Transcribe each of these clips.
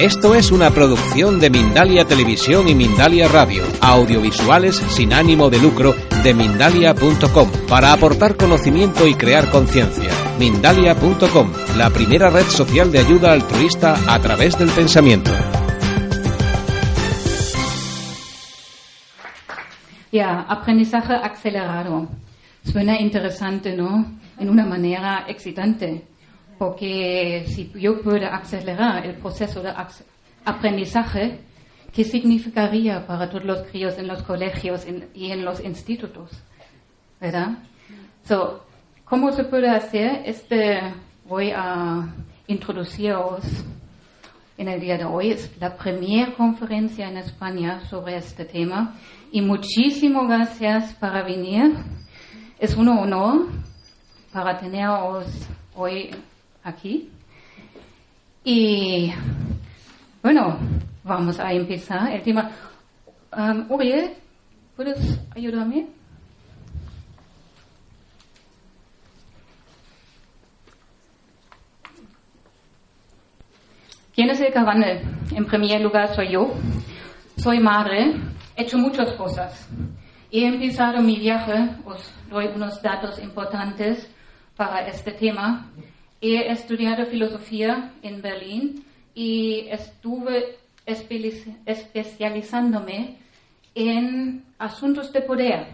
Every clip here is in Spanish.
Esto es una producción de Mindalia Televisión y Mindalia Radio, audiovisuales sin ánimo de lucro de mindalia.com, para aportar conocimiento y crear conciencia. Mindalia.com, la primera red social de ayuda altruista a través del pensamiento. Ja, aprendizaje acelerado. Suena interesante, ¿no? En una manera excitante. Porque si yo puedo acelerar el proceso de aprendizaje, ¿qué significaría para todos los críos en los colegios y en los institutos? ¿Verdad? So, ¿Cómo se puede hacer? Este voy a introduciros en el día de hoy. Es la primera conferencia en España sobre este tema. Y muchísimas gracias para venir. Es un honor para teneros hoy aquí. Y bueno, vamos a empezar el tema. Um, Uriel, ¿puedes ayudarme? ¿Quién es el Cabanel? En primer lugar soy yo. Soy madre, he hecho muchas cosas. He empezado mi viaje, os doy unos datos importantes para este tema. He estudiado filosofía en Berlín y estuve especializándome en asuntos de poder,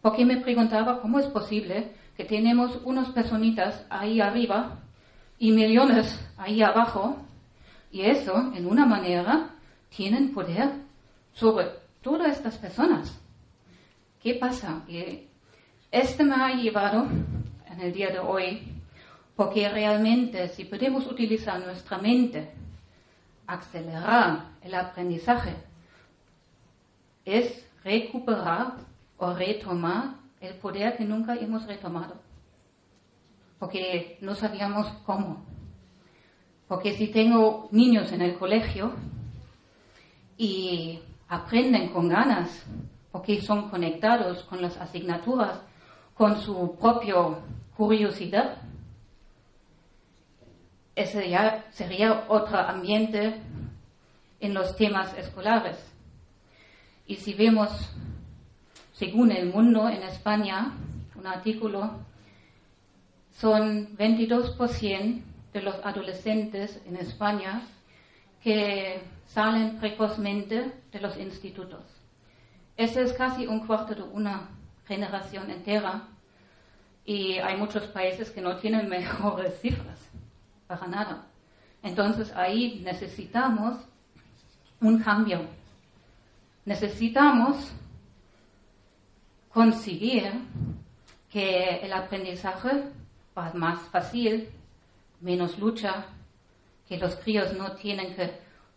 porque me preguntaba cómo es posible que tenemos unas personitas ahí arriba y millones ahí abajo, y eso, en una manera, tienen poder sobre todas estas personas. ¿Qué pasa? este me ha llevado en el día de hoy porque realmente si podemos utilizar nuestra mente, acelerar el aprendizaje, es recuperar o retomar el poder que nunca hemos retomado. Porque no sabíamos cómo. Porque si tengo niños en el colegio y aprenden con ganas, porque son conectados con las asignaturas, con su propia curiosidad, ese ya sería otro ambiente en los temas escolares. Y si vemos, según el mundo en España, un artículo, son 22% de los adolescentes en España que salen precozmente de los institutos. Ese es casi un cuarto de una generación entera y hay muchos países que no tienen mejores cifras para nada. Entonces ahí necesitamos un cambio. Necesitamos conseguir que el aprendizaje va más fácil, menos lucha, que los críos no tienen que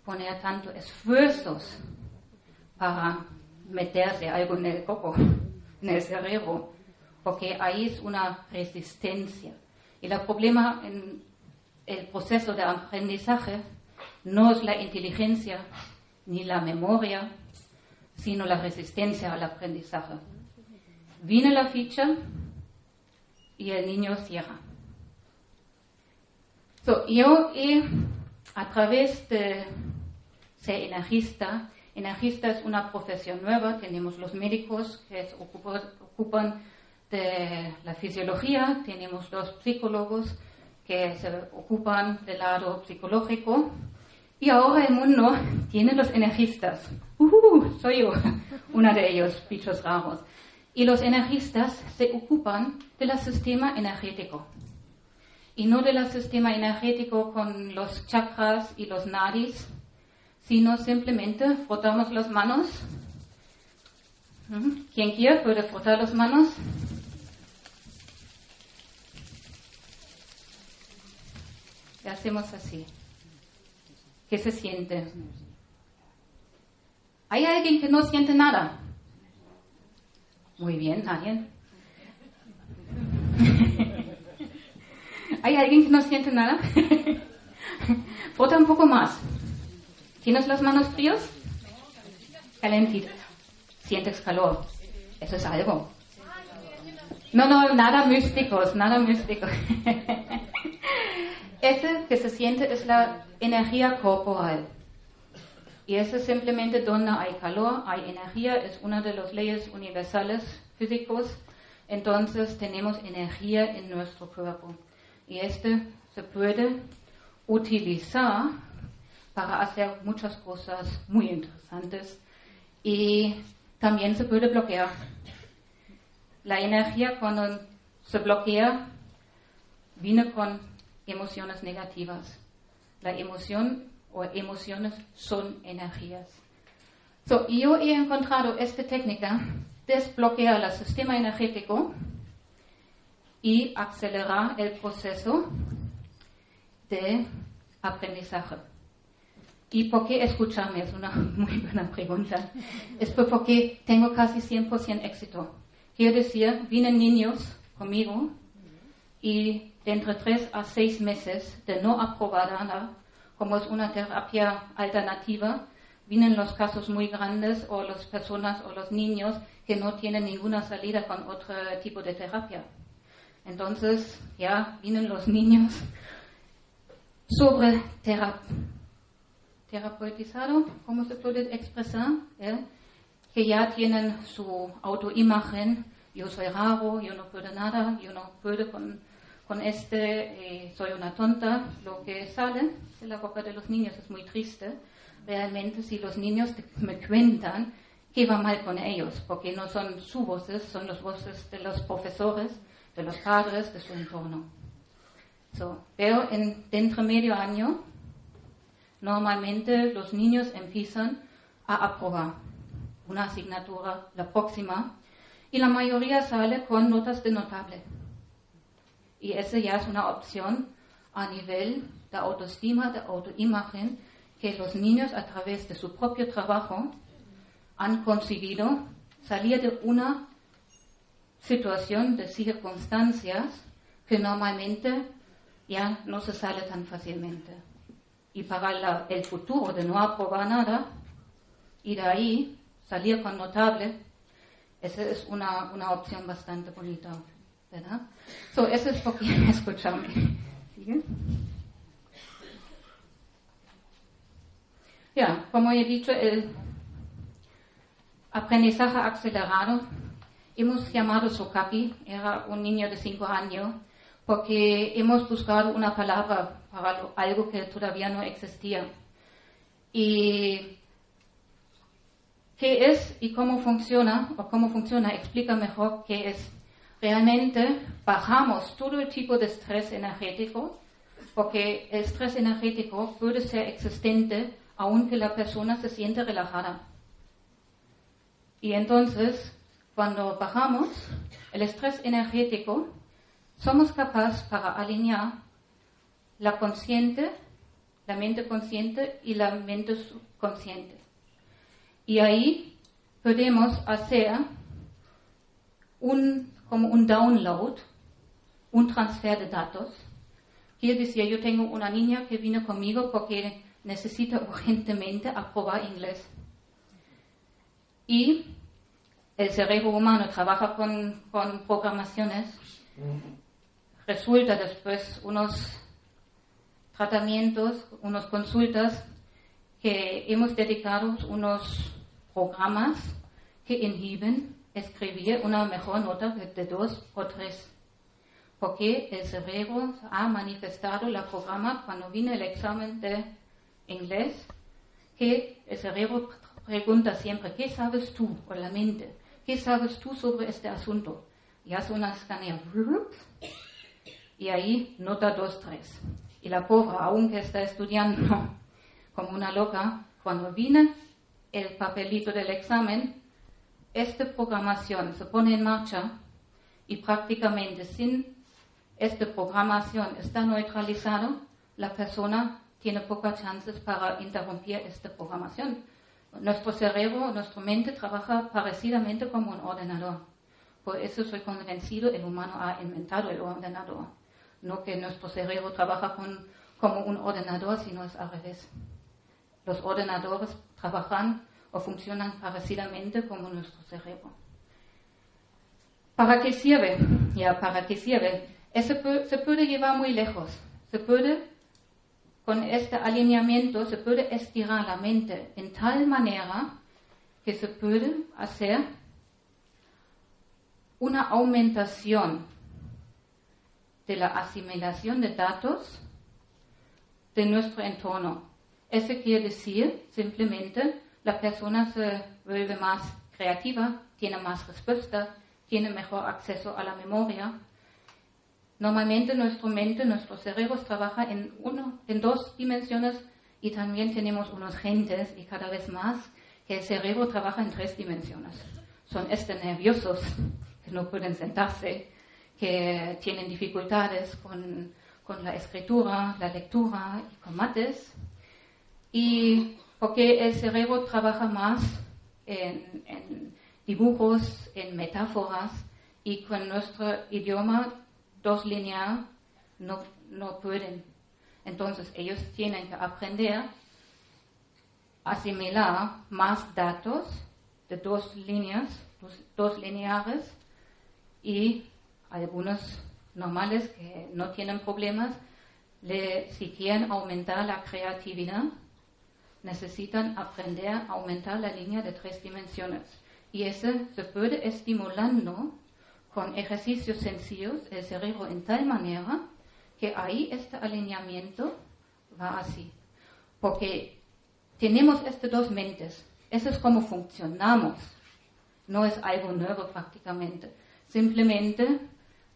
poner tanto esfuerzos para meterse algo en el coco, en el cerebro, porque ahí es una resistencia. Y el problema en el proceso de aprendizaje no es la inteligencia ni la memoria, sino la resistencia al aprendizaje. Viene la ficha y el niño cierra. yo he, a través de ser energista, energista es una profesión nueva, tenemos los médicos que ocupan la fisiología, tenemos los psicólogos, que se ocupan del lado psicológico. Y ahora el mundo tiene los energistas. Uh, soy yo, una de ellos, bichos raros. Y los energistas se ocupan del sistema energético. Y no del sistema energético con los chakras y los nadis, sino simplemente frotamos las manos. ¿Quién quiere puede frotar las manos? Hacemos así. ¿Qué se siente? ¿Hay alguien que no siente nada? Muy bien, nadie. ¿Hay alguien que no siente nada? Frota un poco más. ¿Tienes las manos frías? Calentitas. Sientes calor. Eso es algo. No, no, nada místicos, nada místicos. Ese que se siente es la energía corporal. Y eso es simplemente donde hay calor, hay energía, es una de las leyes universales físicos. Entonces tenemos energía en nuestro cuerpo. Y este se puede utilizar para hacer muchas cosas muy interesantes. Y también se puede bloquear. La energía cuando se bloquea viene con emociones negativas. La emoción o emociones son energías. So, yo he encontrado esta técnica, desbloquear el sistema energético y acelerar el proceso de aprendizaje. ¿Y por qué escucharme? Es una muy buena pregunta. Es porque tengo casi 100% éxito. Quiero decir, vienen niños conmigo y de entre 3 a 6 meses de no aprobada, como es una terapia alternativa, vienen los casos muy grandes o las personas o los niños que no tienen ninguna salida con otro tipo de terapia. Entonces, ya vienen los niños sobre terapeutizado, ¿cómo se puede expresar? Que ya tienen su autoimagen, yo soy raro, yo no puedo nada, yo no puedo con, con este, eh, soy una tonta. Lo que sale de la boca de los niños es muy triste. Realmente, si los niños me cuentan qué va mal con ellos, porque no son sus voces, son las voces de los profesores, de los padres, de su entorno. pero en, dentro de medio año, normalmente los niños empiezan a aprobar una asignatura, la próxima, y la mayoría sale con notas de notable. Y esa ya es una opción a nivel de autoestima, de autoimagen, que los niños a través de su propio trabajo han conseguido salir de una situación de circunstancias que normalmente ya no se sale tan fácilmente. Y para el futuro de no aprobar nada y de ahí salir con notable, esa es una, una opción bastante bonita, ¿verdad? So, eso es porque escucharme. ¿Sigue? Ya, como he dicho, el aprendizaje acelerado hemos llamado Sokaki, era un niño de cinco años, porque hemos buscado una palabra para algo que todavía no existía. Y qué es y cómo funciona, o cómo funciona, explica mejor qué es. Realmente bajamos todo el tipo de estrés energético, porque el estrés energético puede ser existente aunque la persona se siente relajada. Y entonces cuando bajamos el estrés energético, somos capaces para alinear la consciente, la mente consciente y la mente subconsciente. Y ahí podemos hacer un, como un download, un transfer de datos. Quiere decir, yo tengo una niña que vino conmigo porque necesita urgentemente aprobar inglés. Y el cerebro humano trabaja con, con programaciones, resulta después unos tratamientos, unas consultas que hemos dedicado unos programas que inhiben escribir una mejor nota de dos o tres. Porque el cerebro ha manifestado el programa cuando viene el examen de inglés, que el cerebro pregunta siempre, ¿qué sabes tú? O la mente, ¿Qué sabes tú sobre este asunto? Y hace una escanea. Y ahí nota 2, 3. Y la pobre, aunque está estudiando como una loca, cuando viene el papelito del examen, esta programación se pone en marcha y prácticamente sin esta programación está neutralizado, la persona tiene pocas chances para interrumpir esta programación. Nuestro cerebro, nuestra mente trabaja parecidamente como un ordenador. Por eso soy convencido, el humano ha inventado el ordenador. No que nuestro cerebro trabaja como un ordenador, sino es al revés. Los ordenadores trabajan o funcionan parecidamente como nuestro cerebro. ¿Para qué sirve? Ya, ¿para qué sirve? Eso se puede llevar muy lejos. Se puede con este alineamiento se puede estirar la mente en tal manera que se puede hacer una aumentación de la asimilación de datos de nuestro entorno. Eso quiere decir simplemente la persona se vuelve más creativa, tiene más respuesta, tiene mejor acceso a la memoria. Normalmente nuestra mente, nuestro cerebro trabaja en dos dimensiones y también tenemos unos gentes y cada vez más que el cerebro trabaja en tres dimensiones. Son este nerviosos que no pueden sentarse, que tienen dificultades con, con la escritura, la lectura y con mates. Y porque el cerebro trabaja más en, dibujos, en metáforas y con nuestro idioma dos lineal no, no pueden. Entonces ellos tienen que aprender a asimilar más datos de dos líneas, dos, dos lineares y algunos normales que no tienen problemas, le, si quieren aumentar la creatividad, necesitan aprender a aumentar la línea de tres dimensiones. Y eso se puede estimulando con ejercicios sencillos el cerebro en tal manera que ahí este alineamiento va así. Porque tenemos estas dos mentes. Eso es como funcionamos. No es algo nuevo prácticamente. Simplemente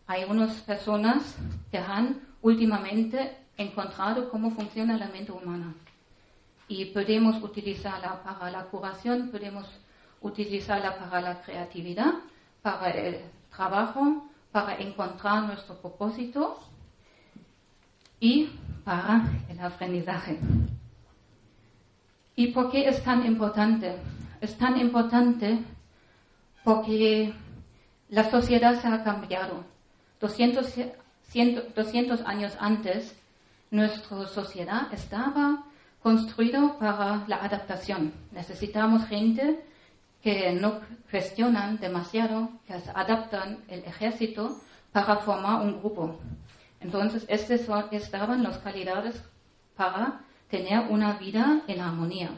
hay unas personas que han últimamente encontrado cómo funciona la mente humana. Y podemos utilizarla para la curación, podemos utilizarla para la creatividad, para el trabajo, para encontrar nuestro propósito y para el aprendizaje. ¿Y por qué es tan importante? Es tan importante porque la sociedad se ha cambiado. 200, 200 años antes, nuestra sociedad estaba construida para la adaptación. Necesitamos gente que no cuestionan demasiado, que adaptan el ejército para formar un grupo. Entonces, estas estaban las calidades para tener una vida en armonía.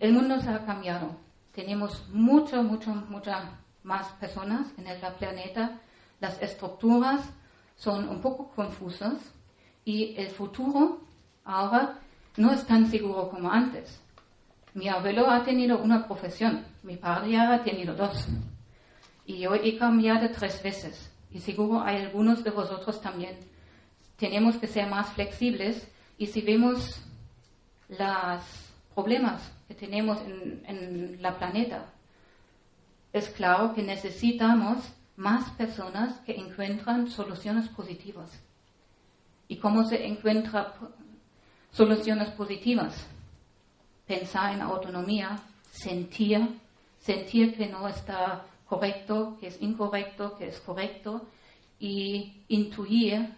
El mundo se ha cambiado. Tenemos mucho, mucho, muchas más personas en el planeta. Las estructuras son un poco confusas y el futuro ahora no es tan seguro como antes. Mi abuelo ha tenido una profesión, mi padre ha tenido dos. Y yo he cambiado tres veces. Y seguro hay algunos de vosotros también. Tenemos que ser más flexibles y si vemos los problemas que tenemos en, en la planeta, es claro que necesitamos más personas que encuentran soluciones positivas. ¿Y cómo se encuentran soluciones positivas? pensar en autonomía, sentir, sentir que no está correcto, que es incorrecto, que es correcto, y intuir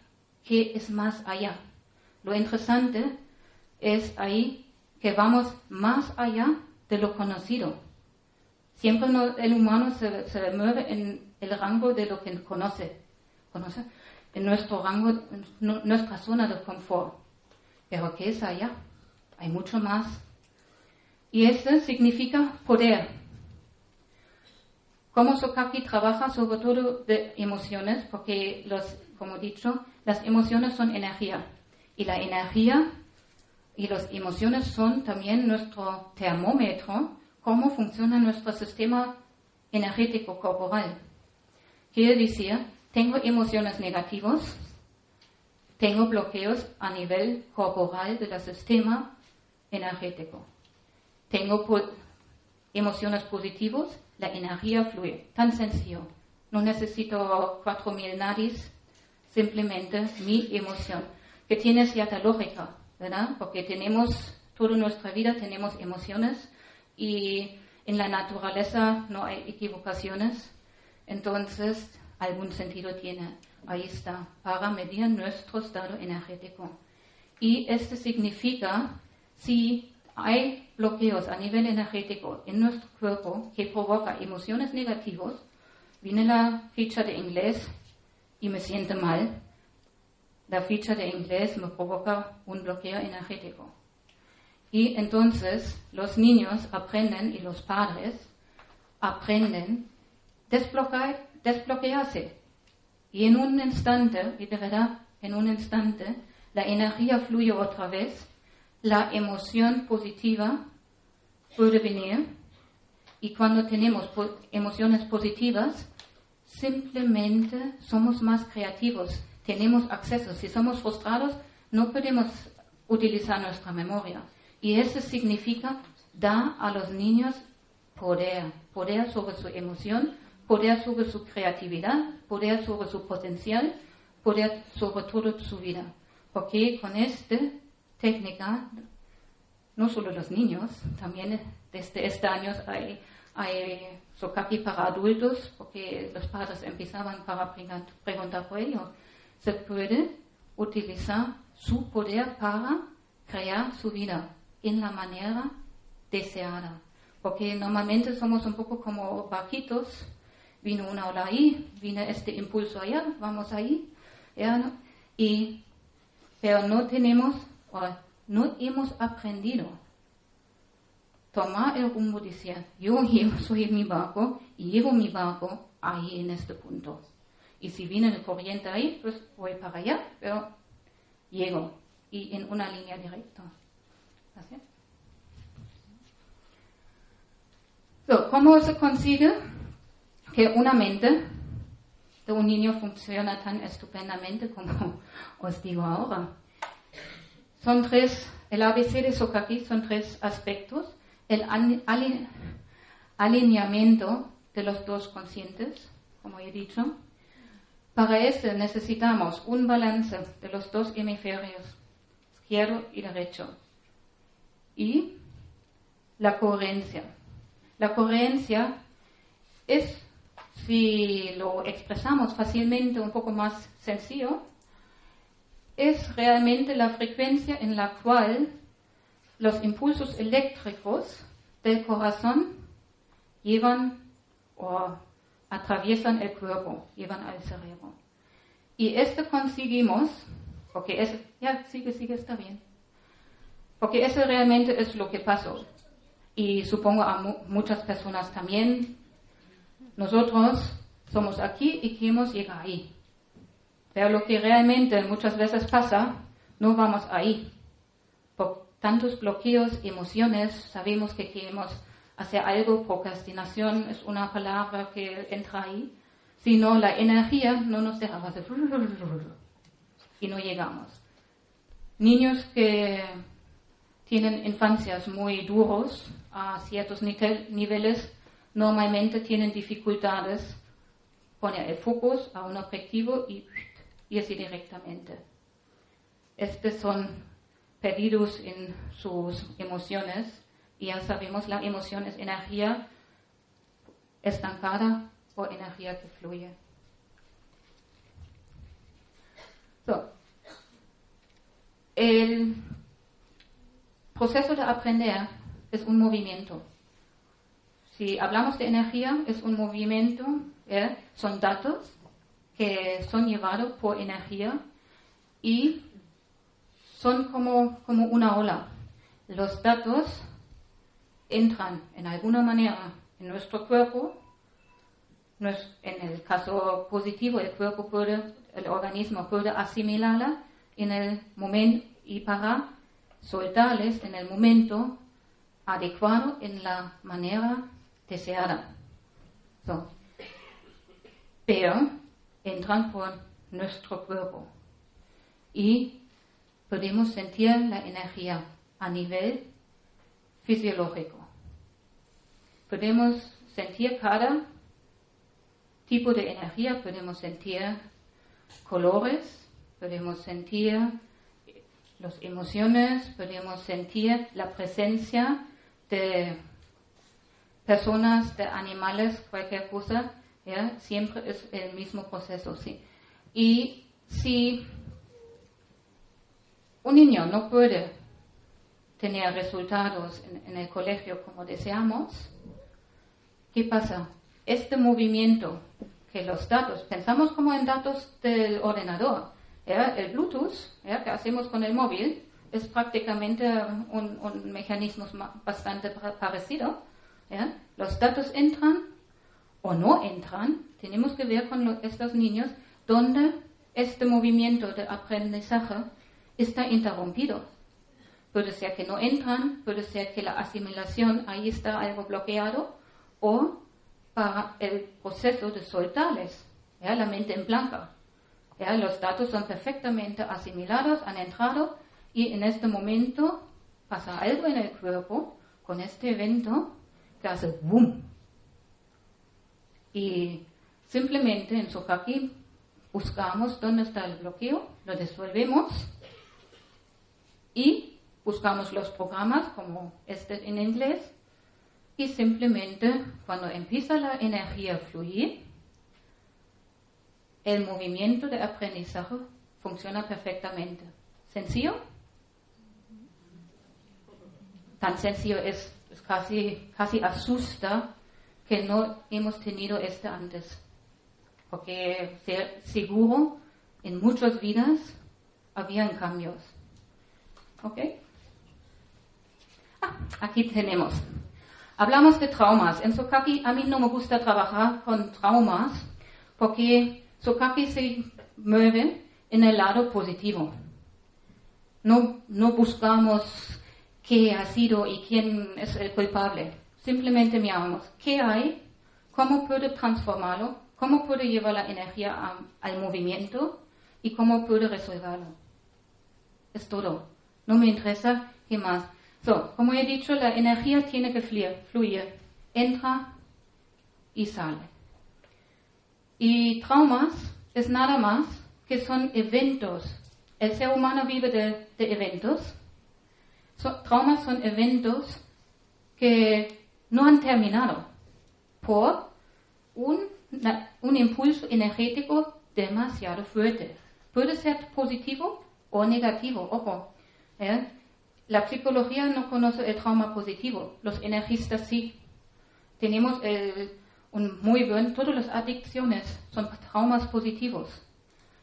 que es más allá. Lo interesante es ahí que vamos más allá de lo conocido. Siempre el humano se, se, mueve en el rango de lo que conoce, conoce en nuestro rango, en nuestra zona de confort. Pero ¿qué es allá? Hay mucho más y eso significa poder. Como Sokaki trabaja sobre todo de emociones, porque, los, como he dicho, las emociones son energía. Y la energía y las emociones son también nuestro termómetro, cómo funciona nuestro sistema energético corporal. Quiere decir, tengo emociones negativas, tengo bloqueos a nivel corporal del sistema energético tengo emociones positivas, la energía fluye. Tan sencillo. No necesito 4.000 nadis, simplemente mi emoción, que tiene cierta lógica, ¿verdad? Porque tenemos, toda nuestra vida tenemos emociones y en la naturaleza no hay equivocaciones, entonces algún sentido tiene. Ahí está, para medir nuestro estado energético. Y esto significa si hay bloqueos a nivel energético en nuestro cuerpo que provoca emociones negativas, viene la ficha de inglés y me siento mal, la ficha de inglés me provoca un bloqueo energético. Y entonces los niños aprenden y los padres aprenden desbloquear, desbloquearse. Y en un instante, y de verdad, en un instante, la energía fluye otra vez, la emoción positiva puede venir y cuando tenemos emociones positivas, simplemente somos más creativos, tenemos acceso. Si somos frustrados, no podemos utilizar nuestra memoria. Y eso significa dar a los niños poder, poder sobre su emoción, poder sobre su creatividad, poder sobre su potencial, poder sobre toda su vida. Porque con esta técnica, no solo los niños, también desde este año hay, hay Sokaki para adultos, porque los padres empezaban para preguntar por ello. Se puede utilizar su poder para crear su vida en la manera deseada. Porque normalmente somos un poco como vaquitos. Vino una ola ahí, vino este impulso allá, vamos ahí. Y, pero no tenemos, o no hemos aprendido tomar el rumbo decir, yo soy mi barco y llevo mi barco ahí en este punto. Y si viene el corriente ahí, pues voy para allá, pero llego y en una línea directa. ¿Cómo se consigue que una mente de un niño funciona tan estupendamente como os digo ahora? Son tres, el ABC de Sokaki son tres aspectos el alineamiento de los dos conscientes, como he dicho. Para eso necesitamos un balance de los dos hemisferios, izquierdo y derecho. Y la coherencia. La coherencia es, si lo expresamos fácilmente, un poco más sencillo, es realmente la frecuencia en la cual los impulsos eléctricos del corazón llevan o atraviesan el cuerpo, llevan al cerebro. Y esto conseguimos, porque es, ya, sigue, sigue, está bien. Porque eso realmente es lo que pasó. Y supongo a muchas personas también. Nosotros somos aquí y queremos llegar ahí. Pero lo que realmente muchas veces pasa, no vamos ahí tantos bloqueos, emociones, sabemos que queremos hacer algo, procrastinación es una palabra que entra ahí, sino la energía no nos deja hacer y no llegamos. Niños que tienen infancias muy duros a ciertos niveles normalmente tienen dificultades poner el foco a un objetivo y irse directamente. Estos son perdidos en sus emociones. Y ya sabemos, la emoción es energía estancada o energía que fluye. el proceso de aprender es un movimiento. Si hablamos de energía, es un movimiento, ¿eh? son datos que son llevados por energía y son como, como una ola. Los datos entran en alguna manera en nuestro cuerpo. En el caso positivo, el cuerpo puede, el organismo puede asimilarla en el momento y para soltarles en el momento adecuado en la manera deseada. Pero entran por nuestro cuerpo y podemos sentir la energía a nivel fisiológico. Podemos sentir cada tipo de energía, podemos sentir colores, podemos sentir las emociones, podemos sentir la presencia de personas, de animales, cualquier cosa, siempre es el mismo proceso. ¿sí? Y si un niño no puede tener resultados en, el colegio como deseamos, ¿qué pasa? Este movimiento que los datos, pensamos como en datos del ordenador, El Bluetooth, que hacemos con el móvil, es prácticamente un, un mecanismo bastante parecido. Los datos entran o no entran. Tenemos que ver con estos niños dónde este movimiento de aprendizaje está interrumpido. Puede ser que no entran, puede ser que la asimilación ahí está algo bloqueado o para el proceso de soltarles la mente en blanco. los datos son perfectamente asimilados, han entrado y en este momento pasa algo en el cuerpo con este evento que hace boom. Y simplemente en Sokaki buscamos dónde está el bloqueo, lo desolvemos y buscamos los programas como este en inglés y simplemente cuando empieza la energía a fluir, el movimiento de aprendizaje funciona perfectamente. ¿Sencillo? Tan sencillo es, casi, casi asusta que no hemos tenido este antes. Porque seguro en muchas vidas habían cambios. ¿Ok? Ah, aquí tenemos. Hablamos de traumas. En Sokaki a mí no me gusta trabajar con traumas porque Sokaki se mueve en el lado positivo. No, no buscamos qué ha sido y quién es el culpable. Simplemente miramos qué hay, cómo puedo transformarlo, cómo puedo llevar la energía al movimiento y cómo puedo resolverlo. Es todo. No me interesa qué más. So, como he dicho, la energía tiene que fluir, fluir, entra y sale. Y traumas es nada más que son eventos. El ser humano vive de, eventos. Traumas son eventos que no han terminado por un, un impulso energético demasiado fuerte. Puede ser positivo o negativo, ojo. ¿eh? La psicología no conoce el trauma positivo, los energistas sí. Tenemos el, un muy buen, todas las adicciones son traumas positivos.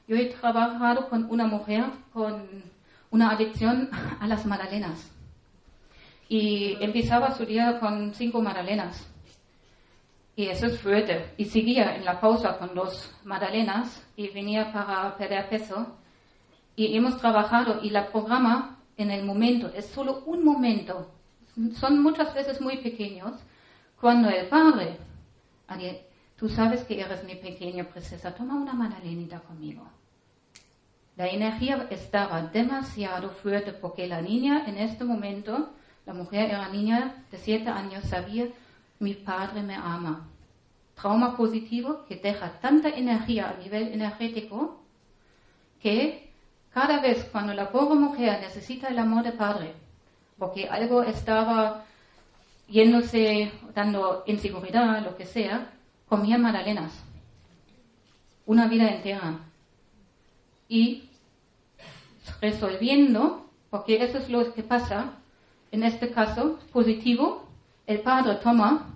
Yo he trabajado con una mujer con una adicción a las magdalenas y empezaba su día con cinco magdalenas. Y eso es fuerte. Y seguía en la pausa con dos magdalenas y venía para perder peso. Y hemos trabajado y la programa en el momento, es solo un momento. Son muchas veces muy pequeños. Cuando el padre, tú sabes que eres mi pequeña princesa, toma una magdalenita conmigo. La energía estaba demasiado fuerte porque la niña en este momento, la mujer era niña de siete años, sabía, mi padre me ama. Trauma positivo que deja tanta energía a nivel energético que cada vez cuando la pobre mujer necesita el amor de padre, porque algo estaba yéndose, dando inseguridad, lo que sea, comía magdalenas. Una vida entera. Y resolviendo, porque eso es lo que pasa, en este caso positivo, el padre toma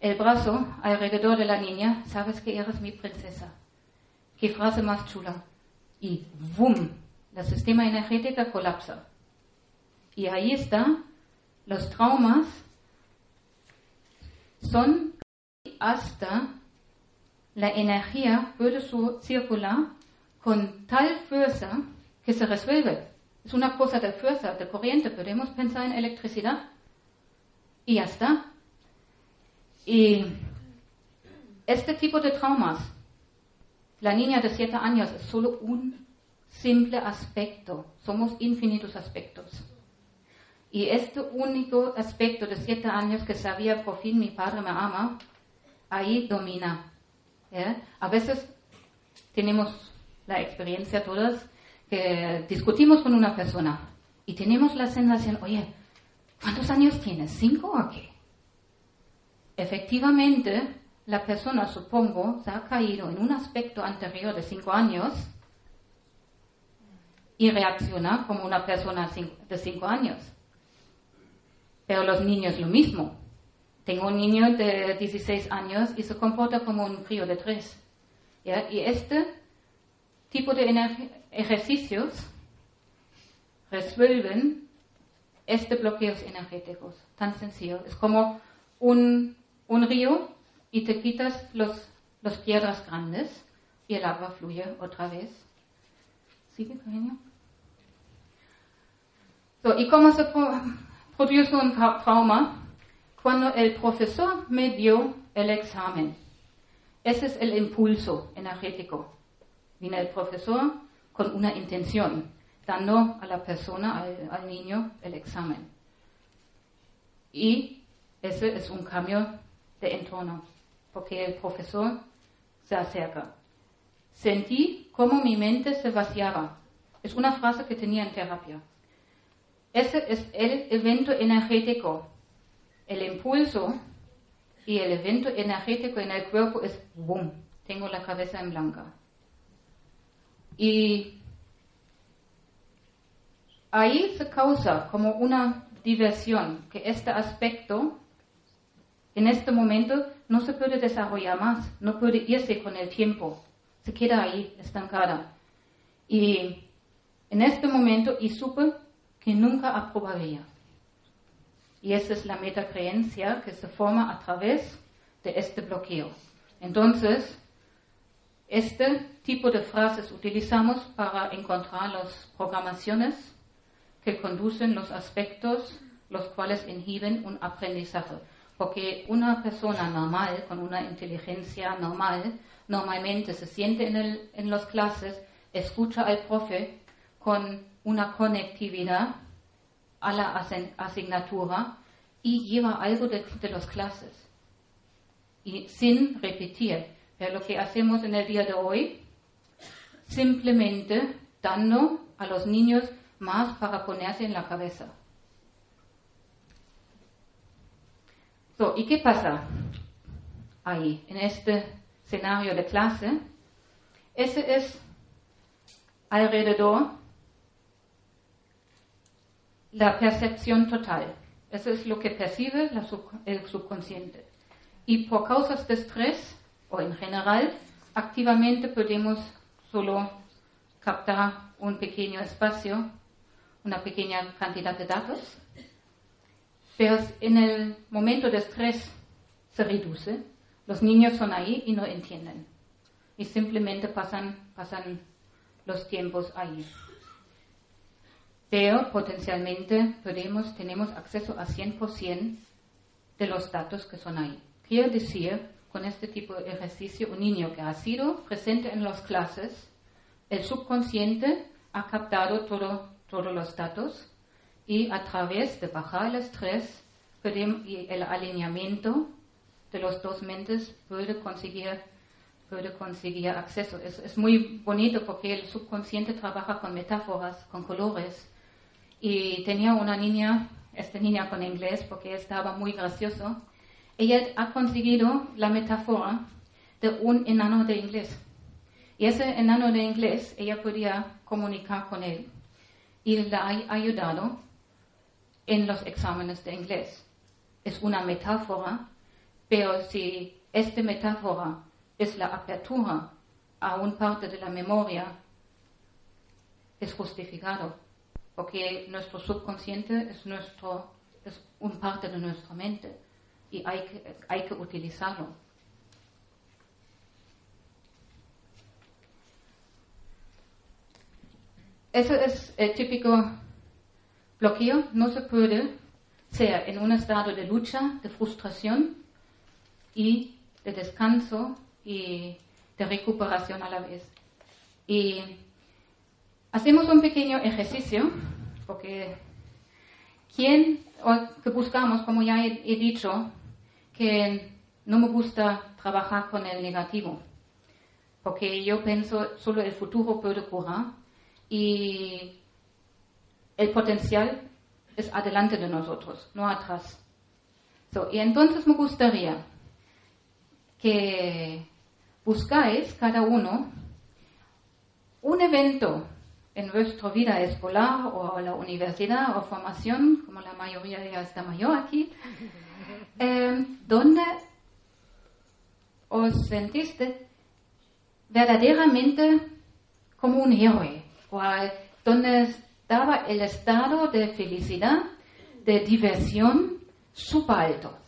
el brazo alrededor de la niña, sabes que eres mi princesa. Qué frase más chula y ¡boom! El sistema energético colapsa. Y ahí está, los traumas son hasta la energía puede circular con tal fuerza que se resuelve. Es una cosa de fuerza, de corriente. Podemos pensar en electricidad y ya está. Y este tipo de traumas la niña de siete años es solo un simple aspecto. Somos infinitos aspectos. Y este único aspecto de siete años que sabía por fin mi padre me ama, ahí domina. A veces tenemos la experiencia todas que discutimos con una persona y tenemos la sensación, oye, ¿cuántos años tienes? ¿Cinco o qué? Efectivamente, la persona, supongo, se ha caído en un aspecto anterior de cinco años y reacciona como una persona de cinco años. Pero los niños lo mismo. Tengo un niño de 16 años y se comporta como un crío de tres. Y este tipo de ejercicios resuelven este bloqueos energéticos. Tan sencillo. Es como un, un río y te quitas los, las piedras grandes y el agua fluye otra vez. ¿Sigue, cariño? So, ¿Y cómo se produce un trauma? Cuando el profesor me dio el examen. Ese es el impulso energético. Viene el profesor con una intención, dando a la persona, al, al niño, el examen. Y ese es un cambio de entorno, porque el profesor se acerca. Sentí cómo mi mente se vaciaba. Es una frase que tenía en terapia. Ese es el evento energético. El impulso y el evento energético en el cuerpo es boom, tengo la cabeza en blanca. Y ahí se causa como una diversión, que este aspecto en este momento no se puede desarrollar más, no puede irse con el tiempo, se queda ahí estancada. Y en este momento y supe que nunca aprobaría. Y esa es la metacreencia que se forma a través de este bloqueo. Entonces, este tipo de frases utilizamos para encontrar las programaciones que conducen los aspectos los cuales inhiben un aprendizaje. Porque una persona normal, con una inteligencia normal, normalmente se siente en, el, en las clases, escucha al profe con una conectividad a la asignatura y lleva algo de, de las clases. Y sin repetir. Pero lo que hacemos en el día de hoy, simplemente dando a los niños más para ponerse en la cabeza. ¿Y qué pasa ahí, en este escenario de clase? Ese es alrededor la percepción total. Eso es lo que percibe el subconsciente. Y por causas de estrés, o en general, activamente podemos solo captar un pequeño espacio, una pequeña cantidad de datos, pero en el momento de estrés se reduce, los niños son ahí y no entienden, y simplemente pasan, pasan los tiempos ahí. Pero potencialmente podemos, tenemos acceso a 100% de los datos que son ahí. Quiere decir, con este tipo de ejercicio, un niño que ha sido presente en las clases, el subconsciente ha captado todo, todos los datos y a través de bajar el estrés y el alineamiento de los dos mentes puede conseguir, puede conseguir acceso. Es, es muy bonito porque el subconsciente trabaja con metáforas, con colores y tenía una niña, esta niña con inglés, porque estaba muy gracioso. Ella ha conseguido la metáfora de un enano de inglés. Y ese enano de inglés, ella podía comunicar con él. Y le ha ayudado en los exámenes de inglés. Es una metáfora, pero si esta metáfora es la apertura a un parte de la memoria, es justificado porque nuestro subconsciente es, nuestro, es un parte de nuestra mente y hay que, hay que utilizarlo. Ese es el típico bloqueo. No se puede ser en un estado de lucha, de frustración y de descanso y de recuperación a la vez. Y Hacemos un pequeño ejercicio, porque quien, que buscamos, como ya he dicho, que no me gusta trabajar con el negativo, porque yo pienso solo el futuro puede curar y el potencial es adelante de nosotros, no atrás. y entonces me gustaría que buscáis cada uno un evento en vuestra vida escolar o la universidad o formación, como la mayoría ya está mayor aquí, eh, donde os sentiste verdaderamente como un héroe, donde estaba el estado de felicidad, de diversión, súper alto.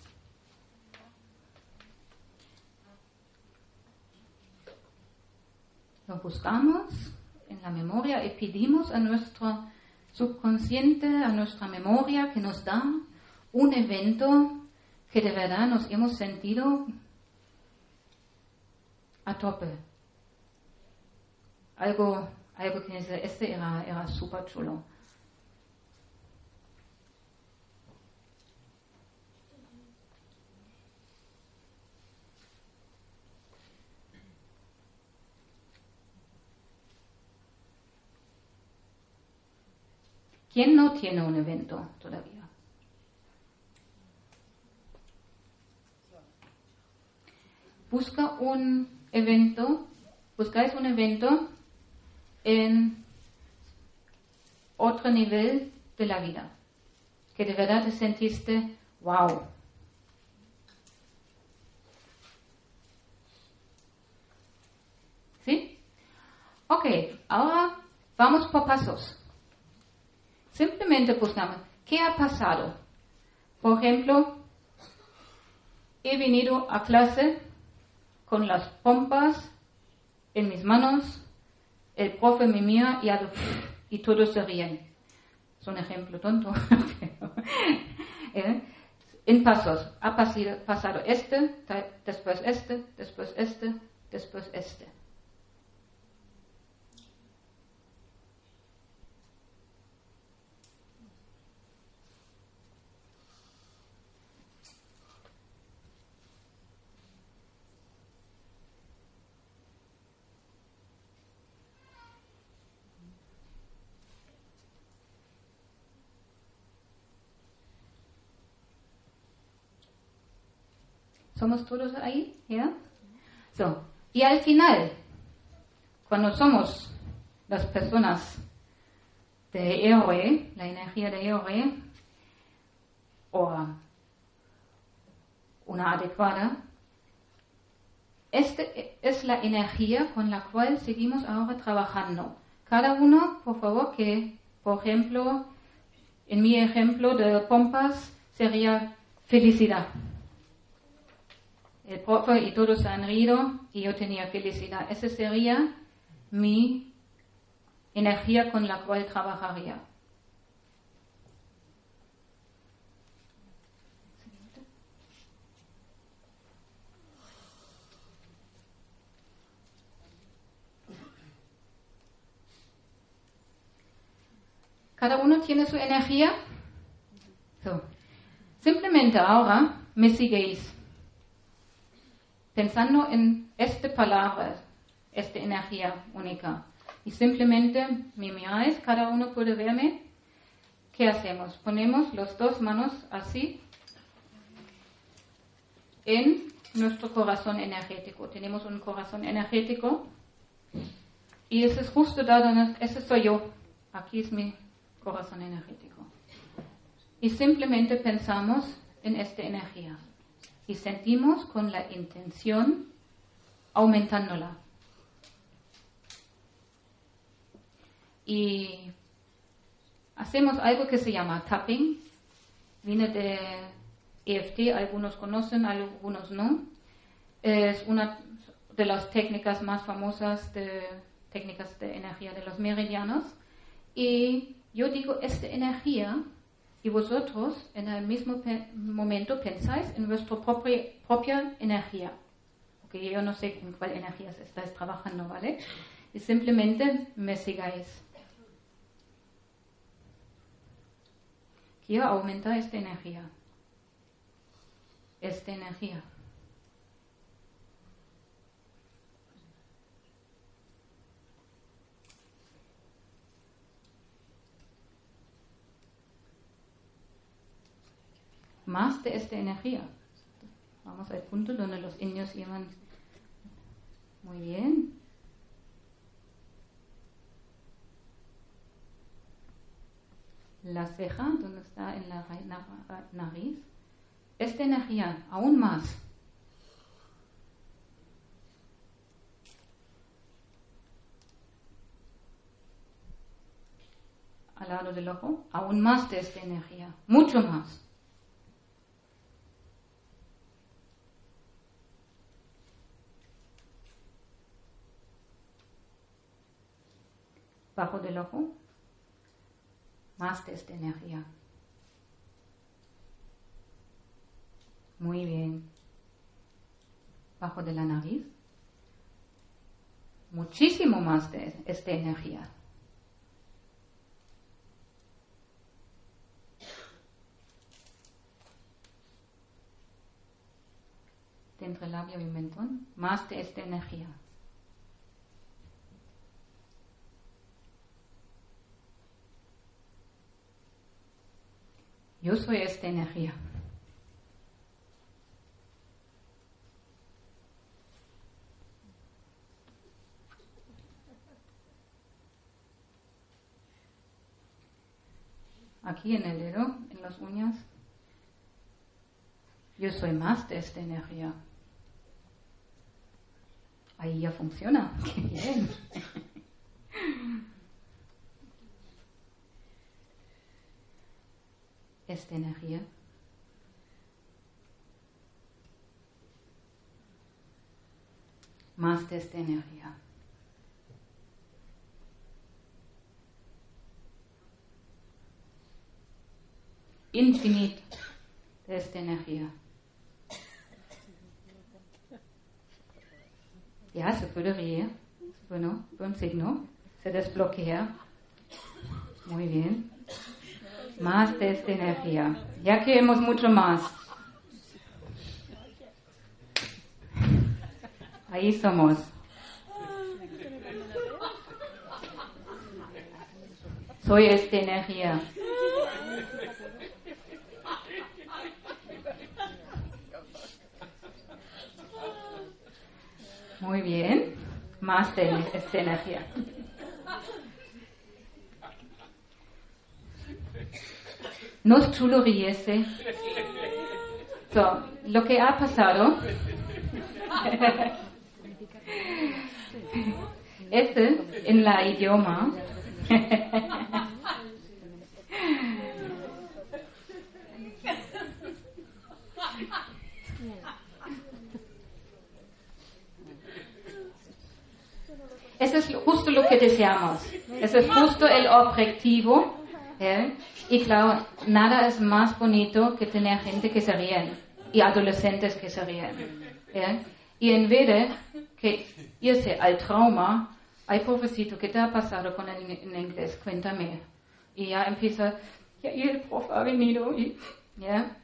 Lo buscamos en la memoria y pedimos a nuestro subconsciente, a nuestra memoria que nos da un evento que de verdad nos hemos sentido a tope. Algo, algo que dice, este era, era súper chulo. ¿Quién no tiene un evento todavía? Busca un evento, buscáis un evento en otro nivel de la vida, que de verdad te sentiste, wow. ¿Sí? Ok, ahora vamos por pasos. Simplemente buscamos, ¿qué ha pasado? Por ejemplo, he venido a clase con las pompas en mis manos, el profe me mira y, y todos se ríen. Es un ejemplo tonto. ¿Eh? En pasos, ha pasado este, después este, después este, después este. ¿Somos todos ahí? ¿Ya? Y al final, cuando somos las personas de héroe, la energía de héroe, o una adecuada, esta es la energía con la cual seguimos ahora trabajando. Cada uno, por favor, que, por ejemplo, en mi ejemplo de pompas sería felicidad. El profe y todos han rido y yo tenía felicidad. Esa sería mi energía con la cual trabajaría. Cada uno tiene su energía. Simplemente ahora me siguéis pensando en esta palabra, esta energía única. Y simplemente me miráis, cada uno puede verme. ¿Qué hacemos? Ponemos las dos manos así en nuestro corazón energético. Tenemos un corazón energético y ese es justo da donde, ese soy yo. Aquí es mi corazón energético. Y simplemente pensamos en esta energía y sentimos con la intención aumentándola. Y hacemos algo que se llama tapping. Viene de EFT, algunos conocen, algunos no. Es una de las técnicas más famosas de técnicas de energía de los meridianos. Y yo digo, esta energía y vosotros en el mismo momento pensáis en vuestra propia, propia energía. Porque yo no sé en cuál energía estáis trabajando, ¿vale? Y simplemente me sigáis. Quiero aumentar esta energía. Esta energía. Más de esta energía. Vamos al punto donde los niños llevan muy bien. La ceja, donde está en la nariz. Esta energía, aún más. del ojo, aún más de esta energía, mucho más. Bajo del ojo, más de esta energía. Muy bien. Bajo de la nariz, muchísimo más de esta energía. entre el labio y mentón, más de esta energía. Yo soy esta energía. Aquí en el dedo, en las uñas, yo soy más de esta energía. Ahí ya funciona. Esta energía. Más esta energía. Infinito de esta energía. Ya, se puede reír. Bueno, buen signo. Se desbloquea. Muy bien. Más de esta energía. Ya queremos mucho más. Ahí somos. Soy esta energía. Muy bien. Más de esta energía. No es chulo riese. So, lo que ha pasado este en la idioma Eso es justo lo que deseamos. Eso es justo el objetivo. ¿eh? Y claro, nada es más bonito que tener gente que se ríen y adolescentes que se ríen. ¿eh? Y en vez de que irse al trauma, ay pobrecito, ¿qué te ha pasado con el en inglés? Cuéntame. Y ya empieza, ya, y el prof ha venido y, ¿ya?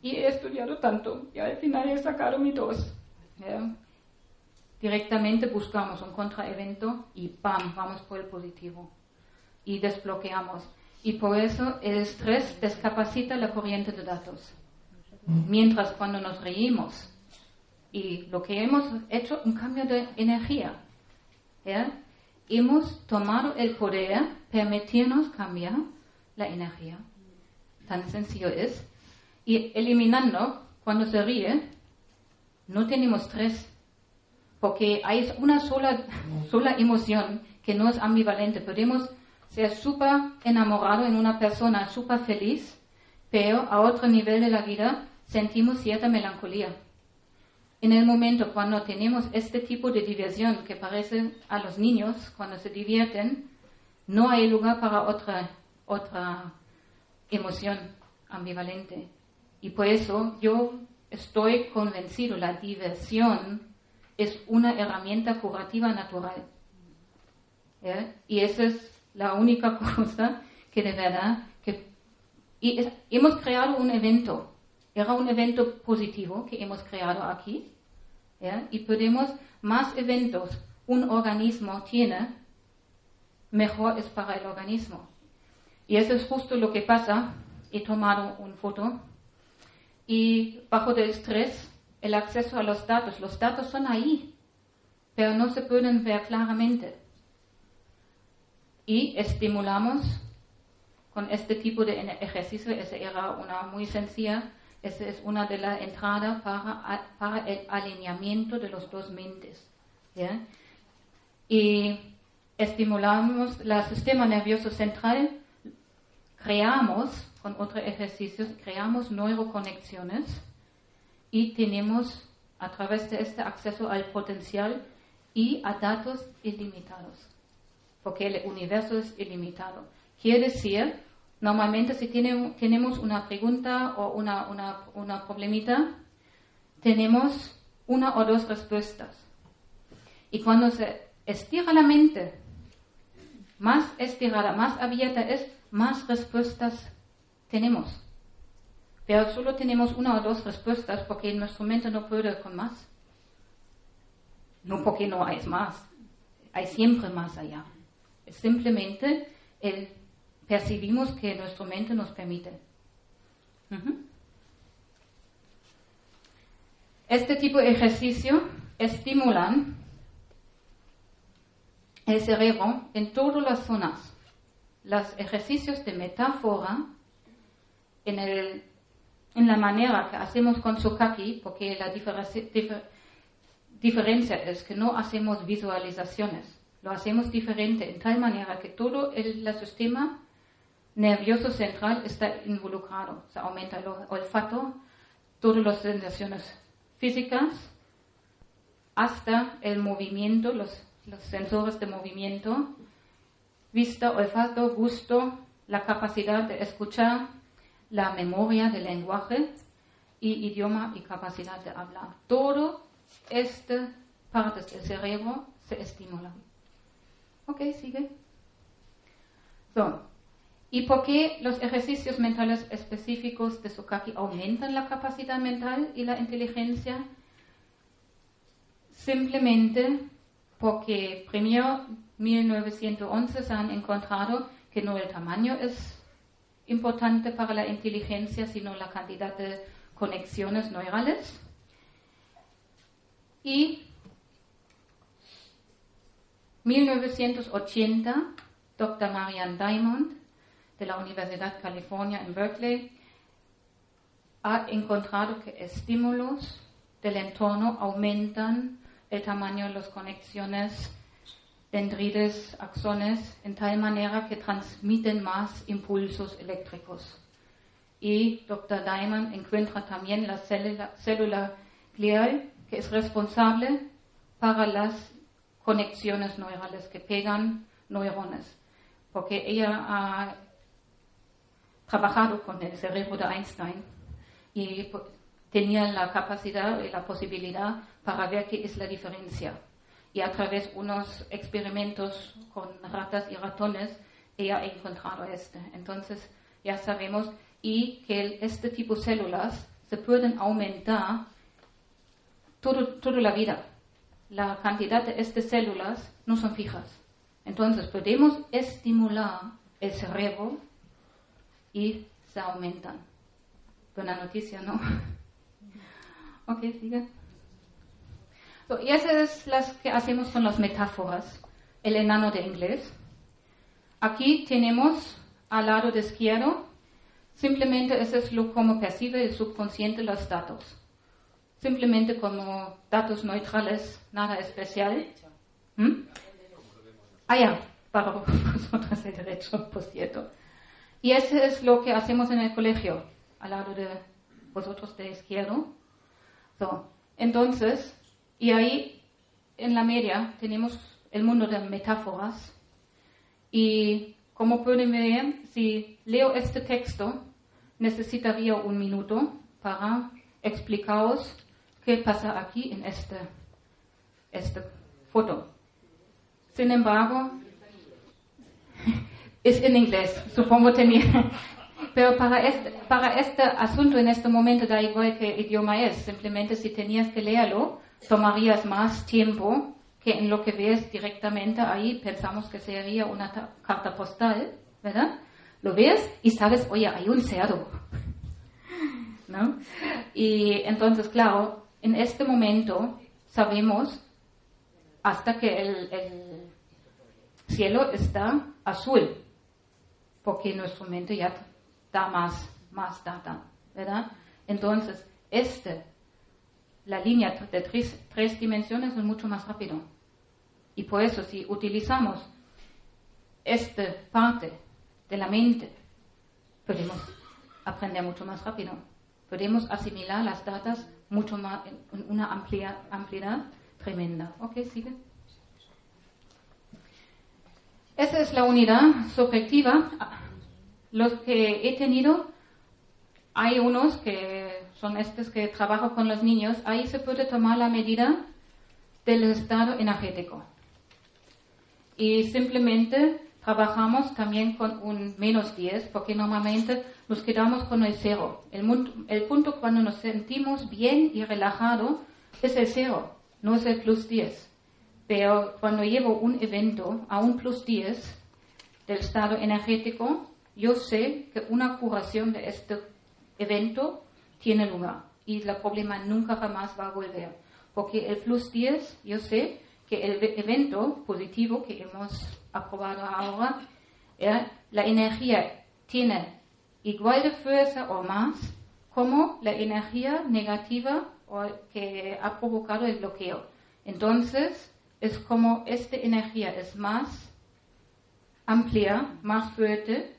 y he estudiado tanto, y al final he sacado mi dos. ¿ya? directamente buscamos un contraevento y ¡pam! vamos por el positivo y desbloqueamos. Y por eso el estrés descapacita la corriente de datos. Mientras cuando nos reímos y lo que hemos hecho, un cambio de energía. Hemos tomado el poder, permitirnos cambiar la energía. Tan sencillo es. Y eliminando, cuando se ríe, no tenemos estrés porque hay una sola, sola emoción que no es ambivalente. Podemos ser súper enamorados en una persona, súper feliz, pero a otro nivel de la vida sentimos cierta melancolía. En el momento cuando tenemos este tipo de diversión que parece a los niños cuando se divierten, no hay lugar para otra, otra emoción ambivalente. Y por eso yo estoy convencido, la diversión es una herramienta curativa natural. Y esa es la única cosa que de verdad que hemos creado un evento. Era un evento positivo que hemos creado aquí. Y podemos más eventos un organismo tiene, mejor es para el organismo. Y eso es justo lo que pasa. He tomado una foto y bajo del estrés el acceso a los datos. Los datos son ahí, pero no se pueden ver claramente. Y estimulamos con este tipo de ejercicio, esa era una muy sencilla, esa es una de las entradas para, el alineamiento de los dos mentes. Y estimulamos el sistema nervioso central, creamos, con otros ejercicios, creamos neuroconexiones y tenemos a través de este acceso al potencial y a datos ilimitados, porque el universo es ilimitado. Quiere decir, normalmente si tenemos una pregunta o una, una, una problemita, tenemos una o dos respuestas. Y cuando se estira la mente, más estirada, más abierta es, más respuestas tenemos. Pero solo tenemos una o dos respuestas porque nuestro mente no puede con más. No porque no hay más, hay siempre más allá. Simplemente percibimos que nuestra mente nos permite. Este tipo de ejercicio estimulan el cerebro en todas las zonas. Los ejercicios de metáfora en, la manera que hacemos con Sukaki, porque la diferencia es que no hacemos visualizaciones, lo hacemos diferente en tal manera que todo el, sistema nervioso central está involucrado. Se aumenta el olfato, todas las sensaciones físicas, hasta el movimiento, los, sensores de movimiento, vista, olfato, gusto, la capacidad de escuchar, la memoria del lenguaje y idioma y capacidad de hablar. Todo esta partes del cerebro se estimulan. Ok, sigue. So, ¿Y por qué los ejercicios mentales específicos de Sukaki aumentan la capacidad mental y la inteligencia? Simplemente porque primero 1911 se han encontrado que no el tamaño es importante para la inteligencia, sino la cantidad de conexiones neurales. Y 1980, Dr. Marianne Diamond de la Universidad California en Berkeley ha encontrado que estímulos del entorno aumentan el tamaño de las conexiones dendrites, axones, en tal manera que transmiten más impulsos eléctricos. Y Dr. Diamond encuentra también la célula, célula glial que es responsable para las conexiones neurales que pegan neurones, porque ella ha trabajado con el cerebro de Einstein y tenía la capacidad y la posibilidad para ver qué es la diferencia. Y a través de unos experimentos con ratas y ratones, ella ha encontrado este. Entonces ya sabemos y que este tipo de células se pueden aumentar todo, toda la vida. La cantidad de estas células no son fijas. Entonces podemos estimular el cerebro y se aumentan. Buena noticia, ¿no? ok, sigue. y esas es las que hacemos con las metáforas. El enano de inglés. Aquí tenemos al lado de izquierdo, simplemente eso es lo como percibe el subconsciente los datos. Simplemente como datos neutrales, nada especial. ¿Mm? Ah, ya, para vosotros el derecho, por cierto. Y eso es lo que hacemos en el colegio, al lado de vosotros de izquierdo. entonces, y ahí en la media tenemos el mundo de metáforas. Y como pueden ver, si leo este texto, necesitaría un minuto para explicaros qué pasa aquí en este, esta foto. Sin embargo, es en inglés, supongo tenía. Pero para este, para este asunto en este momento da igual qué idioma es. Simplemente si tenías que leerlo, tomarías más tiempo que en lo que ves directamente ahí. Pensamos que sería una carta postal, ¿verdad? Lo ves y sabes, oye, hay un cerdo. ¿No? Y entonces, claro, en este momento sabemos hasta que el, el cielo está azul porque nuestro mente ya da más, más data, ¿verdad? Entonces, este, la línea de tres, tres dimensiones es mucho más rápido. Y por eso, si utilizamos esta parte de la mente podemos aprender mucho más rápido. Podemos asimilar las datas mucho más, en una amplia, ampliedad tremenda. ¿Ok? ¿Sigue? Esa es la unidad subjetiva. Los que he tenido, hay unos que son estos que trabajo con los niños, ahí se puede tomar la medida del estado energético. Y simplemente trabajamos también con un menos 10, porque normalmente nos quedamos con el cero. El, el punto cuando nos sentimos bien y relajado es el cero, no es el plus 10. Pero cuando llevo un evento a un plus 10 del estado energético, yo sé que una curación de este evento tiene lugar y el problema nunca jamás va a volver. Porque el plus 10, yo sé que el evento positivo que hemos aprobado ahora, la energía tiene igual de fuerza o más como la energía negativa que ha provocado el bloqueo. Entonces, es como esta energía es más amplia, más fuerte,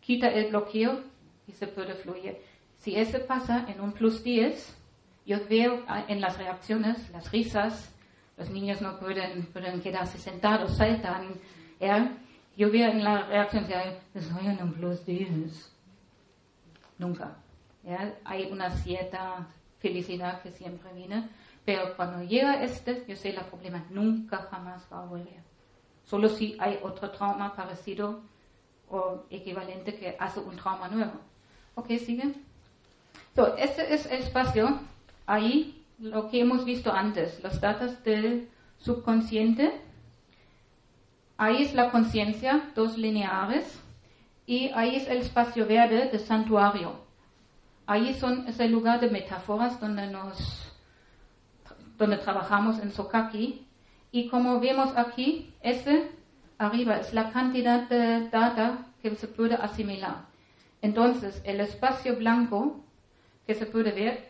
quita el bloqueo y se puede fluir. Si eso pasa en un plus 10, yo veo en las reacciones, las risas, los niños no pueden, pueden quedarse sentados, saltan. Yo veo en la reacción en un plus 10. Nunca. Hay una cierta felicidad que siempre viene pero cuando llega este, yo sé, el problema nunca jamás va a volver. Solo si hay otro trauma parecido o equivalente que hace un trauma nuevo. ¿Ok? ¿Sigue? So, este es el espacio, ahí lo que hemos visto antes, los datos del subconsciente. Ahí es la conciencia, dos lineares, y ahí es el espacio verde de santuario. Ahí son, es el lugar de metáforas donde nos donde trabajamos en Sokaki. Y como vemos aquí, ese arriba es la cantidad de data que se puede asimilar. Entonces, el espacio blanco que se puede ver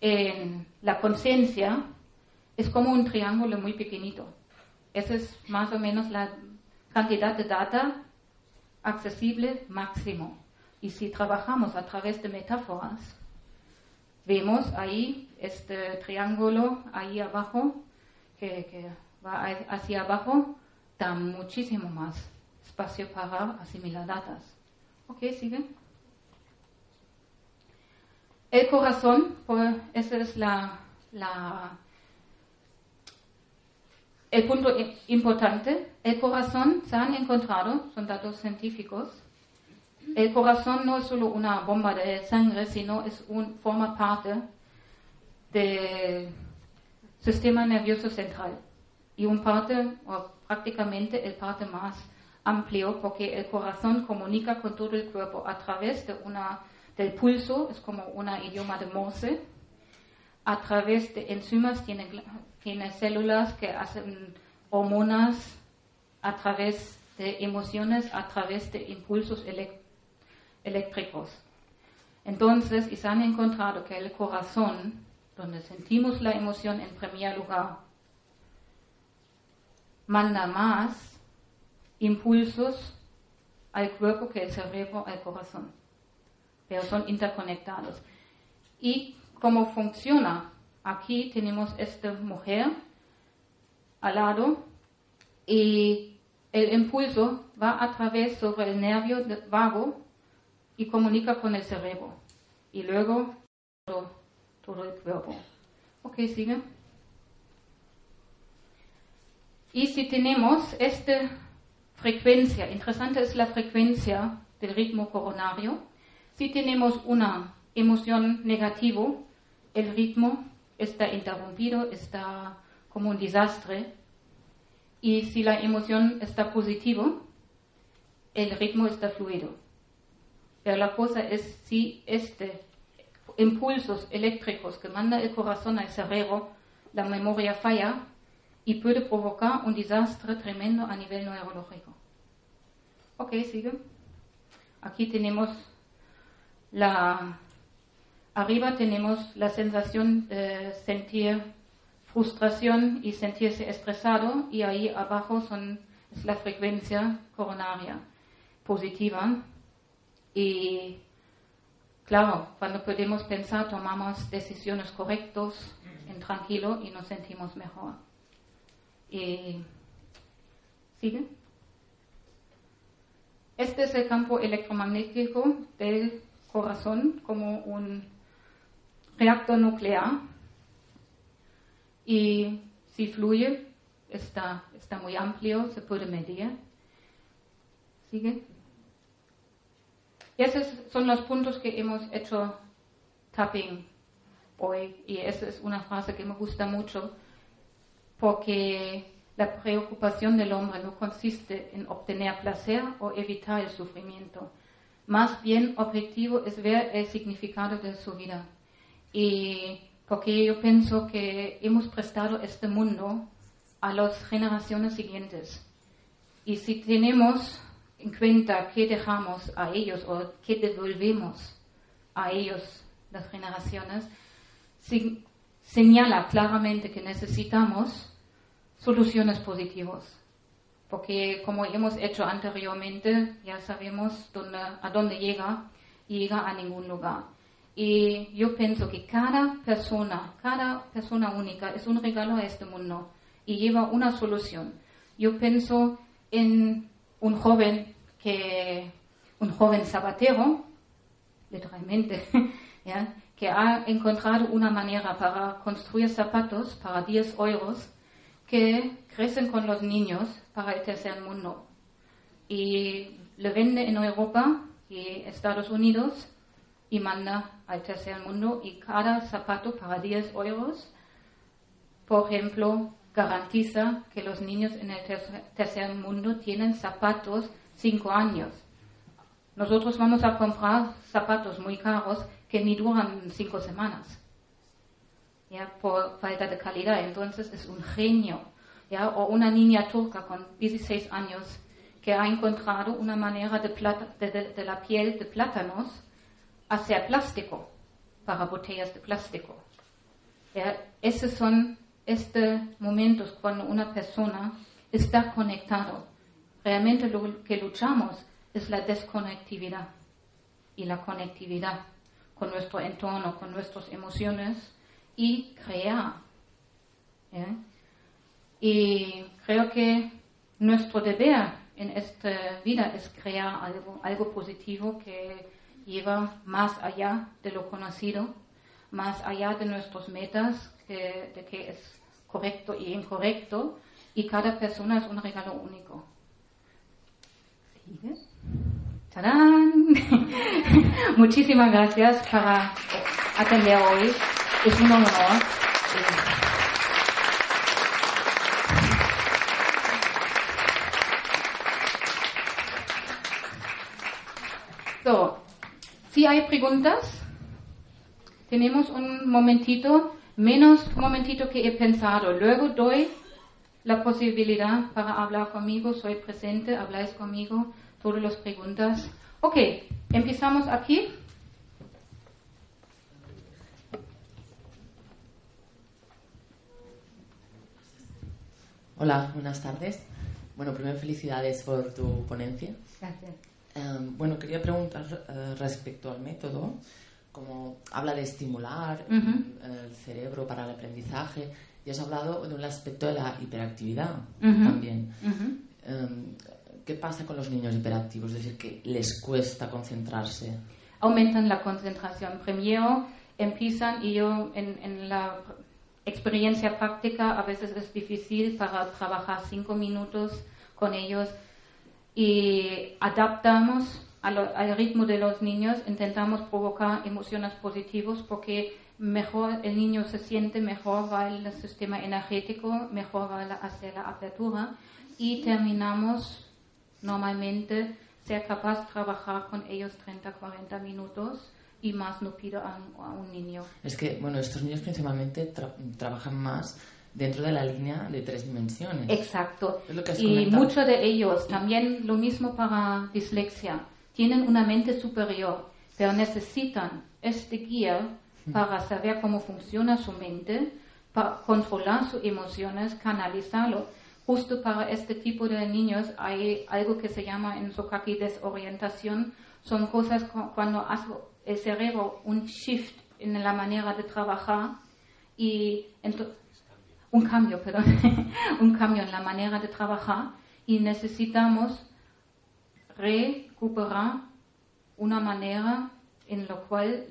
en la conciencia es como un triángulo muy pequeñito. Esa es más o menos la cantidad de data accesible máximo. Y si trabajamos a través de metáforas, Vemos ahí este triángulo ahí abajo que, va hacia abajo, da muchísimo más espacio para asimilar datos. ¿Ok? ¿Siguen? El corazón, pues ese es la, el punto importante. El corazón se han encontrado, son datos científicos, el corazón no es solo una bomba de sangre, sino es un, forma parte del sistema nervioso central y un parte, o prácticamente el parte más amplio, porque el corazón comunica con todo el cuerpo a través de una, del pulso, es como un idioma de Morse, a través de enzimas, tiene, tiene células que hacen hormonas, a través de emociones, a través de impulsos eléctricos. Entonces, y se han encontrado que el corazón, donde sentimos la emoción en primer lugar, manda más impulsos al cuerpo que el cerebro al corazón. Pero son interconectados. ¿Y cómo funciona? Aquí tenemos esta mujer al lado y el impulso va a través sobre el nervio vago y comunica con el cerebro. Y luego todo, todo el cuerpo. Ok, sigue. Y si tenemos esta frecuencia, interesante es la frecuencia del ritmo coronario, si tenemos una emoción negativa, el ritmo está interrumpido, está como un desastre. Y si la emoción está positiva, el ritmo está fluido. Pero la cosa es si este impulsos eléctricos que manda el corazón al cerebro, la memoria falla y puede provocar un desastre tremendo a nivel neurológico. Ok, sigue. Aquí tenemos Arriba tenemos la sensación de sentir frustración y sentirse estresado y ahí abajo son, es la frecuencia coronaria positiva Y claro, cuando podemos pensar, tomamos decisiones correctas en tranquilo y nos sentimos mejor. Y, ¿Sigue? Este es el campo electromagnético del corazón como un reactor nuclear y si fluye está, está muy amplio, se puede medir. ¿Sigue? Esos son los puntos que hemos hecho tapping hoy y esa es una frase que me gusta mucho porque la preocupación del hombre no consiste en obtener placer o evitar el sufrimiento. Más bien objetivo es ver el significado de su vida. Y porque yo pienso que hemos prestado este mundo a las generaciones siguientes. Y si tenemos en cuenta qué dejamos a ellos o qué devolvemos a ellos, las generaciones, señala claramente que necesitamos soluciones positivas. Porque como hemos hecho anteriormente, ya sabemos dónde, a dónde llega llega a ningún lugar. Y yo pienso que cada persona, cada persona única es un regalo a este mundo y lleva una solución. Yo pienso en un joven que, un joven zapatero, literalmente, que ha encontrado una manera para construir zapatos para 10 euros que crecen con los niños para el tercer mundo. Y le vende en Europa y Estados Unidos y manda al tercer mundo y cada zapato para 10 euros, por ejemplo, garantiza que los niños en el tercer mundo tienen zapatos 5 años. Nosotros vamos a comprar zapatos muy caros que ni duran 5 semanas ya, por falta de calidad. Entonces es un genio. ¿ya? O una niña turca con 16 años que ha encontrado una manera de, plata, de, la piel de plátanos hacer plástico para botellas de plástico. ¿ya? Esos son estos momentos cuando una persona está conectado. Realmente lo que luchamos es la desconectividad y la conectividad con nuestro entorno, con nuestras emociones y crear. Y creo que nuestro deber en esta vida es crear algo, algo positivo que lleva más allá de lo conocido, más allá de nuestras metas, que, de que es correcto y incorrecto, y cada persona es un regalo único. ¡Tarán! Muchísimas gracias para atender hoy. Es un honor. So, si hay preguntas, tenemos un momentito, menos momentito que he pensado. Luego doy la posibilidad para hablar conmigo, soy presente, habláis conmigo, todas las preguntas. Ok, empezamos aquí. Hola, buenas tardes. Bueno, primero felicidades por tu ponencia. Gracias. Em, bueno, quería preguntar eh, respecto al método, como habla de estimular el cerebro para el aprendizaje, y has hablado de un aspecto de la hiperactividad también. Em, ¿Qué pasa con los niños hiperactivos? Es decir, que les cuesta concentrarse. Aumentan la concentración. Primero empiezan y yo en la experiencia práctica a veces es difícil para trabajar cinco minutos con ellos y adaptamos al ritmo de los niños, intentamos provocar emociones positivas porque mejor el niño se siente, mejor va el sistema energético, mejor va hacia la apertura y terminamos normalmente ser capaz de trabajar con ellos 30-40 minutos y más no pido a, un niño. Es que, bueno, estos niños principalmente trabajan más dentro de la línea de tres dimensiones. Exacto. y muchos de ellos, también lo mismo para dislexia, tienen una mente superior, pero necesitan este guía hmm. para saber cómo funciona su mente, para controlar sus emociones, canalizarlo. justo para este tipo de niños hay algo que se llama en Sokaki desorientación. Son cosas cuando el cerebro un shift en la manera de trabajar y un cambio, perdón, un cambio en la manera de trabajar y necesitamos recuperar una manera en la cual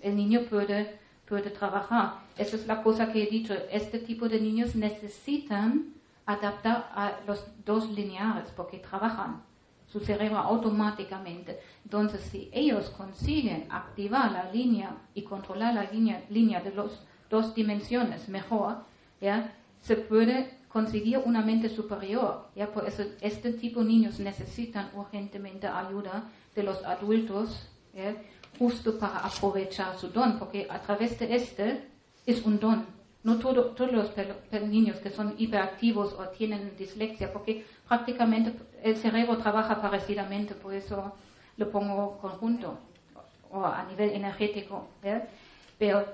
el niño puede, puede trabajar. Esa es la cosa que he dicho. Este tipo de niños necesitan adaptar a los dos lineares porque trabajan su cerebro automáticamente. Entonces, si ellos consiguen activar la línea y controlar la línea, línea de las dos dimensiones mejor, ¿ya? se puede conseguir una mente superior. ¿ya? Por eso este tipo de niños necesitan urgentemente ayuda de los adultos justo para aprovechar su don, porque a través de este es un don. No todos los niños que son hiperactivos o tienen dislexia, porque prácticamente el cerebro trabaja parecidamente, por eso lo pongo conjunto o a nivel energético. Pero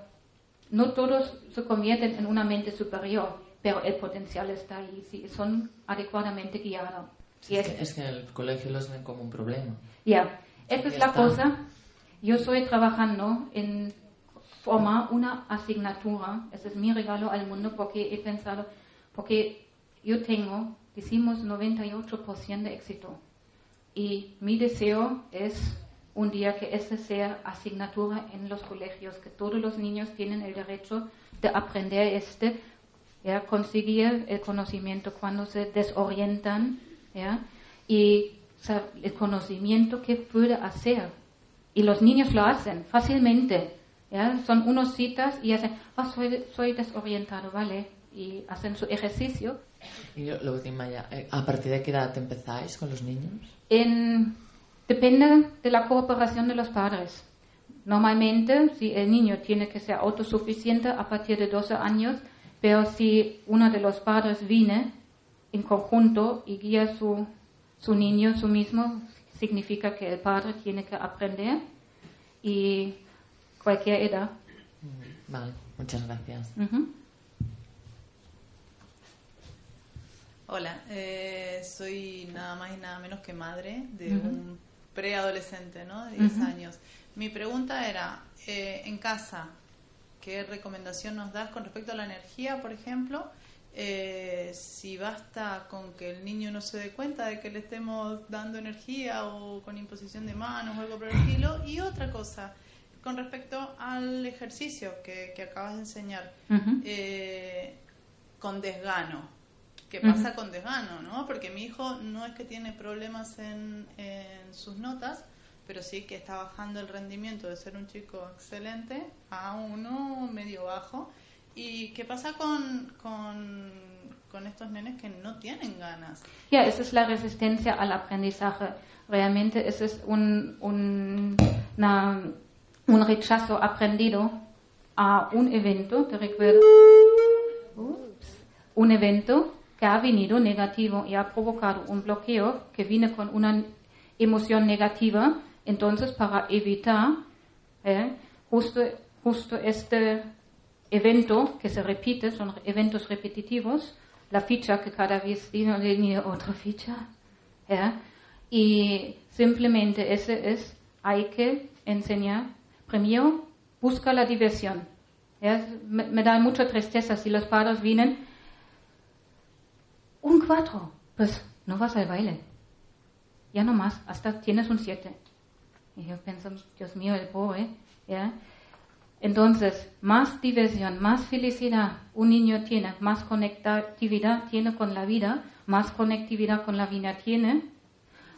no todos se convierten en una mente superior, pero el potencial está ahí, si son adecuadamente guiados. es, que, es, que, en el colegio los ven como un problema. Ya, esa es la cosa. Yo estoy trabajando en formar una asignatura, ese es mi regalo al mundo porque he pensado, porque yo tengo, decimos, 98% de éxito. Y mi deseo es un día que esa sea asignatura en los colegios, que todos los niños tienen el derecho de aprender este, ¿ya? conseguir el conocimiento cuando se desorientan, ¿ya? y el conocimiento que puede hacer. Y los niños lo hacen fácilmente. ¿ya? Son unos citas y hacen, oh, soy desorientado, ¿vale? Y hacen su ejercicio. Y lo último ya, eh, ¿a partir de qué edad empezáis con los niños? En, depende de la cooperación de los padres. Normalmente, si el niño tiene que ser autosuficiente a partir de 12 años, pero si uno de los padres viene en conjunto y guía su su niño, su mismo, significa que el padre tiene que aprender y cualquier edad. Vale, muchas gracias. Hola, eh, soy nada más y nada menos que madre de un preadolescente, ¿no? De 10 años. Mi pregunta era, eh, en casa, ¿qué recomendación nos das con respecto a la energía, por ejemplo? Eh, si basta con que el niño no se dé cuenta de que le estemos dando energía o con imposición de manos o algo por el estilo. Y otra cosa, con respecto al ejercicio que, acabas de enseñar, eh, con desgano. ¿Qué pasa con desgano? ¿no? Porque mi hijo no es que tiene problemas en, en sus notas, pero sí que está bajando el rendimiento de ser un chico excelente a uno medio bajo ¿Y qué pasa con, con, estos nenes que no tienen ganas? Ya, esa es la resistencia al aprendizaje. Realmente ese es un, un, un rechazo aprendido a un evento, te recuerdo, un evento que ha venido negativo y ha provocado un bloqueo que viene con una emoción negativa. Entonces, para evitar eh, justo, justo este evento que se repite, son eventos repetitivos, la ficha que cada vez tiene otra ficha. Y simplemente ese es, hay que enseñar. Primero, busca la diversión. Me, da mucha tristeza si los padres vienen, un cuatro, pues no vas al baile. Ya no más, hasta tienes un siete. Y yo pienso, Dios mío, el pobre. ¿ya? Entonces, más diversión, más felicidad un niño tiene, más conectividad tiene con la vida, más conectividad con la vida tiene,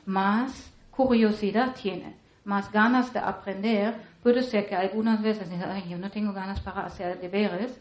más curiosidad tiene, más ganas de aprender. Puede ser que algunas veces Ay, yo no tengo ganas para hacer deberes,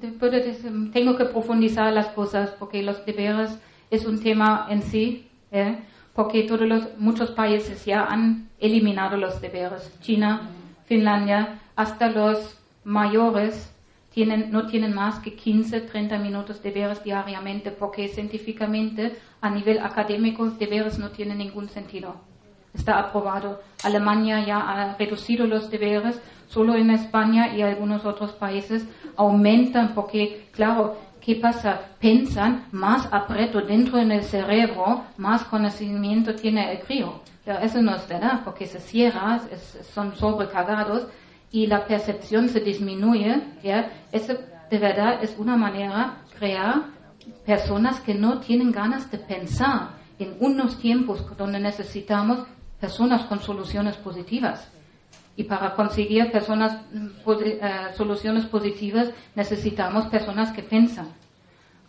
Tengo que profundizar las cosas porque los deberes es un tema en sí. ¿eh? porque todos los, muchos países ya han eliminado los deberes. China, Finlandia, hasta los mayores tienen, no tienen más que 15, 30 minutos de deberes diariamente, porque científicamente, a nivel académico, deberes no tienen ningún sentido. Está aprobado. Alemania ya ha reducido los deberes, solo en España y algunos otros países aumentan, porque, claro, ¿qué pasa? Pensan más apreto dentro en el cerebro, más conocimiento tiene el crío. Pero eso no es verdad, porque se cierra, son sobrecargados y la percepción se disminuye, ¿ya? Eso de verdad es una manera de crear personas que no tienen ganas de pensar en unos tiempos donde necesitamos personas con soluciones positivas. Y para conseguir personas, eh, soluciones positivas necesitamos personas que piensan.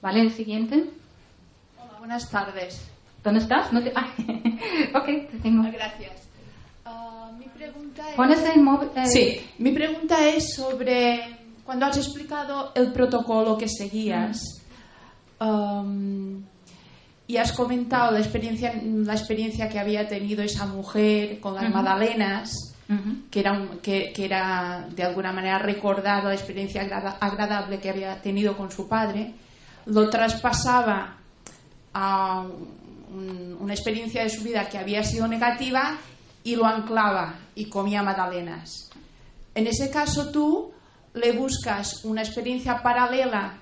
¿Vale? El siguiente. Hola, buenas tardes. ¿Dónde estás? No te... ah, ok, te tengo. Gracias. Uh, mi pregunta es... ¿Pones el móvil? Eh, Sí, mi pregunta es sobre cuando has explicado el protocolo que seguías um, y has comentado la experiencia, la experiencia que había tenido esa mujer con las Ujú. magdalenas, que era, un- que, que era de alguna manera recordado la experiencia agrada- agradable que había tenido con su padre, lo traspasaba a un- una experiencia de su vida que había sido negativa y lo anclaba y comía magdalenas. En ese caso tú le buscas una experiencia paralela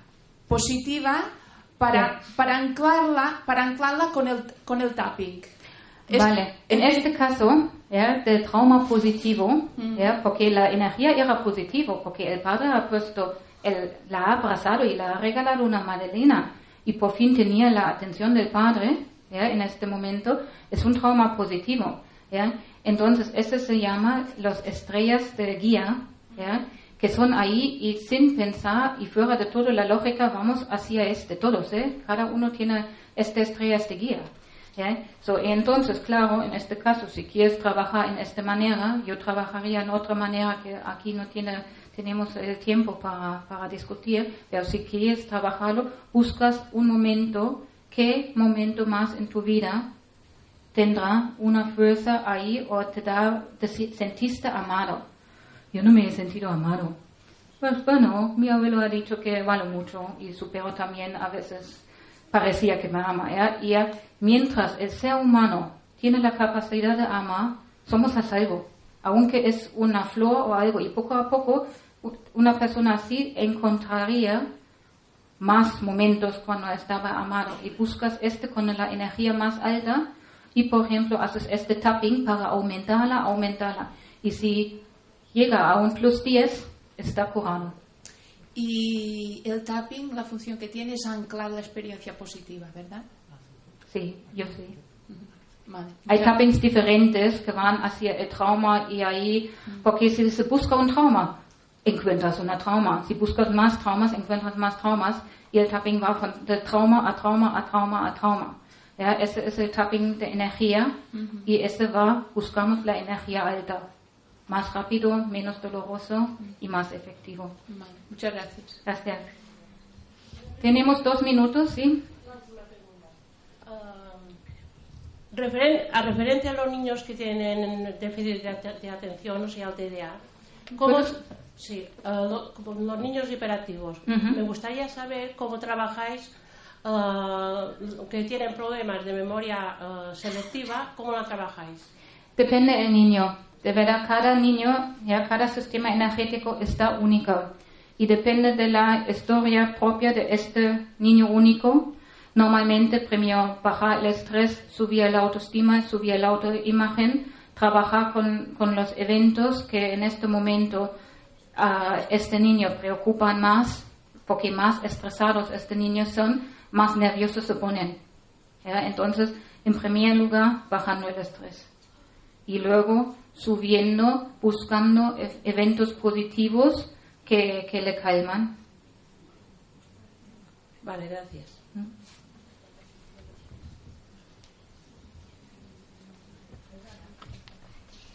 positiva para, para anclarla para anclarla con el, con el tapping. Es- Vale, en este caso, ya, del trauma positivo, ya, porque la energía era positivo, porque el padre ha puesto, el, la ha abrazado y le ha regalado una magdalena y por fin tenía la atención del padre, ya, en este momento, es un trauma positivo, ya. Entonces, eso se llama las estrellas de guía, ya, que son ahí y sin pensar y fuera de toda la lógica vamos hacia este, todos, ¿eh? Cada uno tiene estas estrellas de guía. ¿ya? So, entonces, claro, en este caso, si quieres trabajar en esta manera, yo trabajaría en otra manera que aquí no tiene, tenemos el tiempo para, para discutir, pero si quieres trabajarlo, buscas un momento, qué momento más en tu vida tendrá una fuerza ahí o te da, te sentiste amado. Yo no me he sentido amado. Pues bueno, mi abuelo ha dicho que vale mucho y su perro también a veces parecía que me ama. Y mientras el ser humano tiene la capacidad de amar, somos a salvo. Aunque es una flor o algo. Y poco a poco una persona así encontraría más momentos cuando estaba amado. Y buscas este con la energía más alta y, por ejemplo, haces este tapping para aumentarla, aumentarla. Y si llega a un plus 10, está curado. Y el tapping, la función que tiene es anclar la experiencia positiva, ¿verdad? Sí, yo sí. Vale. Hay tappings diferentes que van hacia el trauma y ahí, porque si se busca un trauma, encuentras una trauma. Si buscas más traumas, encuentras más traumas y el tapping va von de trauma a trauma a trauma a trauma. Ja, ese es el tapping de energía y ese va, buscamos la energía alta. Más rápido, menos doloroso y más efectivo. Vale, muchas gracias. Gracias. Tenemos dos minutos, ¿sí? Referen- a referencia a los niños que tienen déficit de, ate- de atención, o sea, el TDA, ¿cómo, ¿Puedes- sí, lo- como los niños hiperactivos, me gustaría saber cómo trabajáis eh, que tienen problemas de memoria selectiva, ¿cómo la trabajáis? Depende del niño. De verdad, cada niño, cada sistema energético está único. Y depende de la historia propia de este niño único. Normalmente, primero bajar el estrés, subir la autoestima, subir la autoimagen, trabajar con, los eventos que en este momento a este niño preocupan más, porque más estresados este niño son, más nerviosos se ponen. Entonces, en primer lugar, bajando el estrés y luego subiendo, buscando e- eventos positivos que, que le calman. Vale, gracias.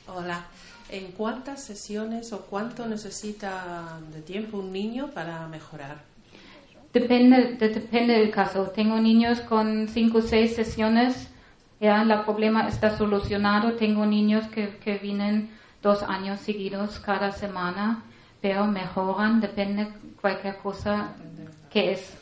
Hola. ¿En cuántas sesiones o cuánto necesita de tiempo un niño para mejorar? Depende, de- depende del caso. Tengo niños con 5 o 6 sesiones Ya, el problema está solucionado. Tengo niños que, que vienen dos años seguidos cada semana, pero mejoran, depende cualquier cosa que es.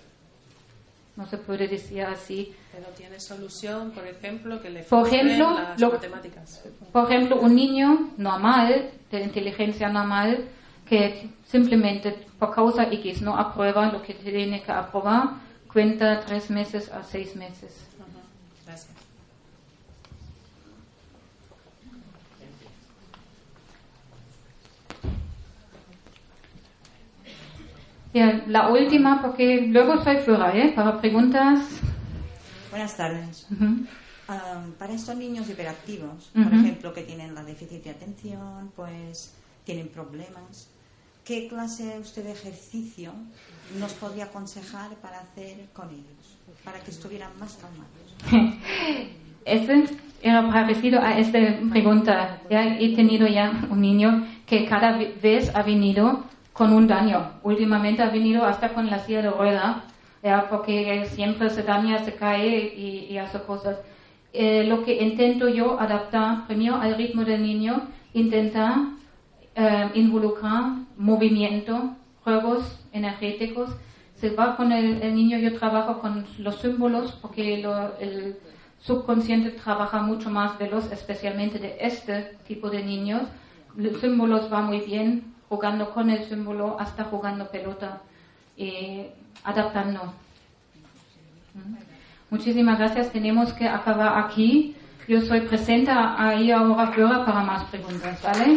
No se puede decir así. Pero tiene solución, por ejemplo, que le Por ejemplo, las lo- matemáticas. Por ejemplo, un niño normal, de inteligencia normal, que simplemente por causa X no aprueba lo que tiene que aprobar, cuenta tres meses a seis meses. Gracias. La última, porque luego soy fuera, ¿eh? Para preguntas. Buenas tardes. Ujú. Ah, para estos niños hiperactivos, Ujú. por ejemplo, que tienen la déficit de atención, pues tienen problemas, ¿qué clase usted de ejercicio nos podría aconsejar para hacer con ellos? Para que estuvieran más calmados. Ese era parecido a esta pregunta. Ya he tenido ya un niño que cada ve- vez ha venido con un daño. Últimamente ha venido hasta con la silla de rueda, ya, porque siempre se daña, se cae y, y hace cosas. Eh, lo que intento yo adaptar primero al ritmo del niño, intentar eh, involucrar movimiento, juegos energéticos. Se va con el, el niño, yo trabajo con los símbolos porque lo- el subconsciente trabaja mucho más veloz, especialmente de este tipo de niños. Los símbolos va muy bien, jugando con el símbolo hasta jugando pelota y adaptando. ¿Mm? Muchísimas gracias. Tenemos que acabar aquí. Yo soy presente ahí ahora fuera para más preguntas, ¿vale?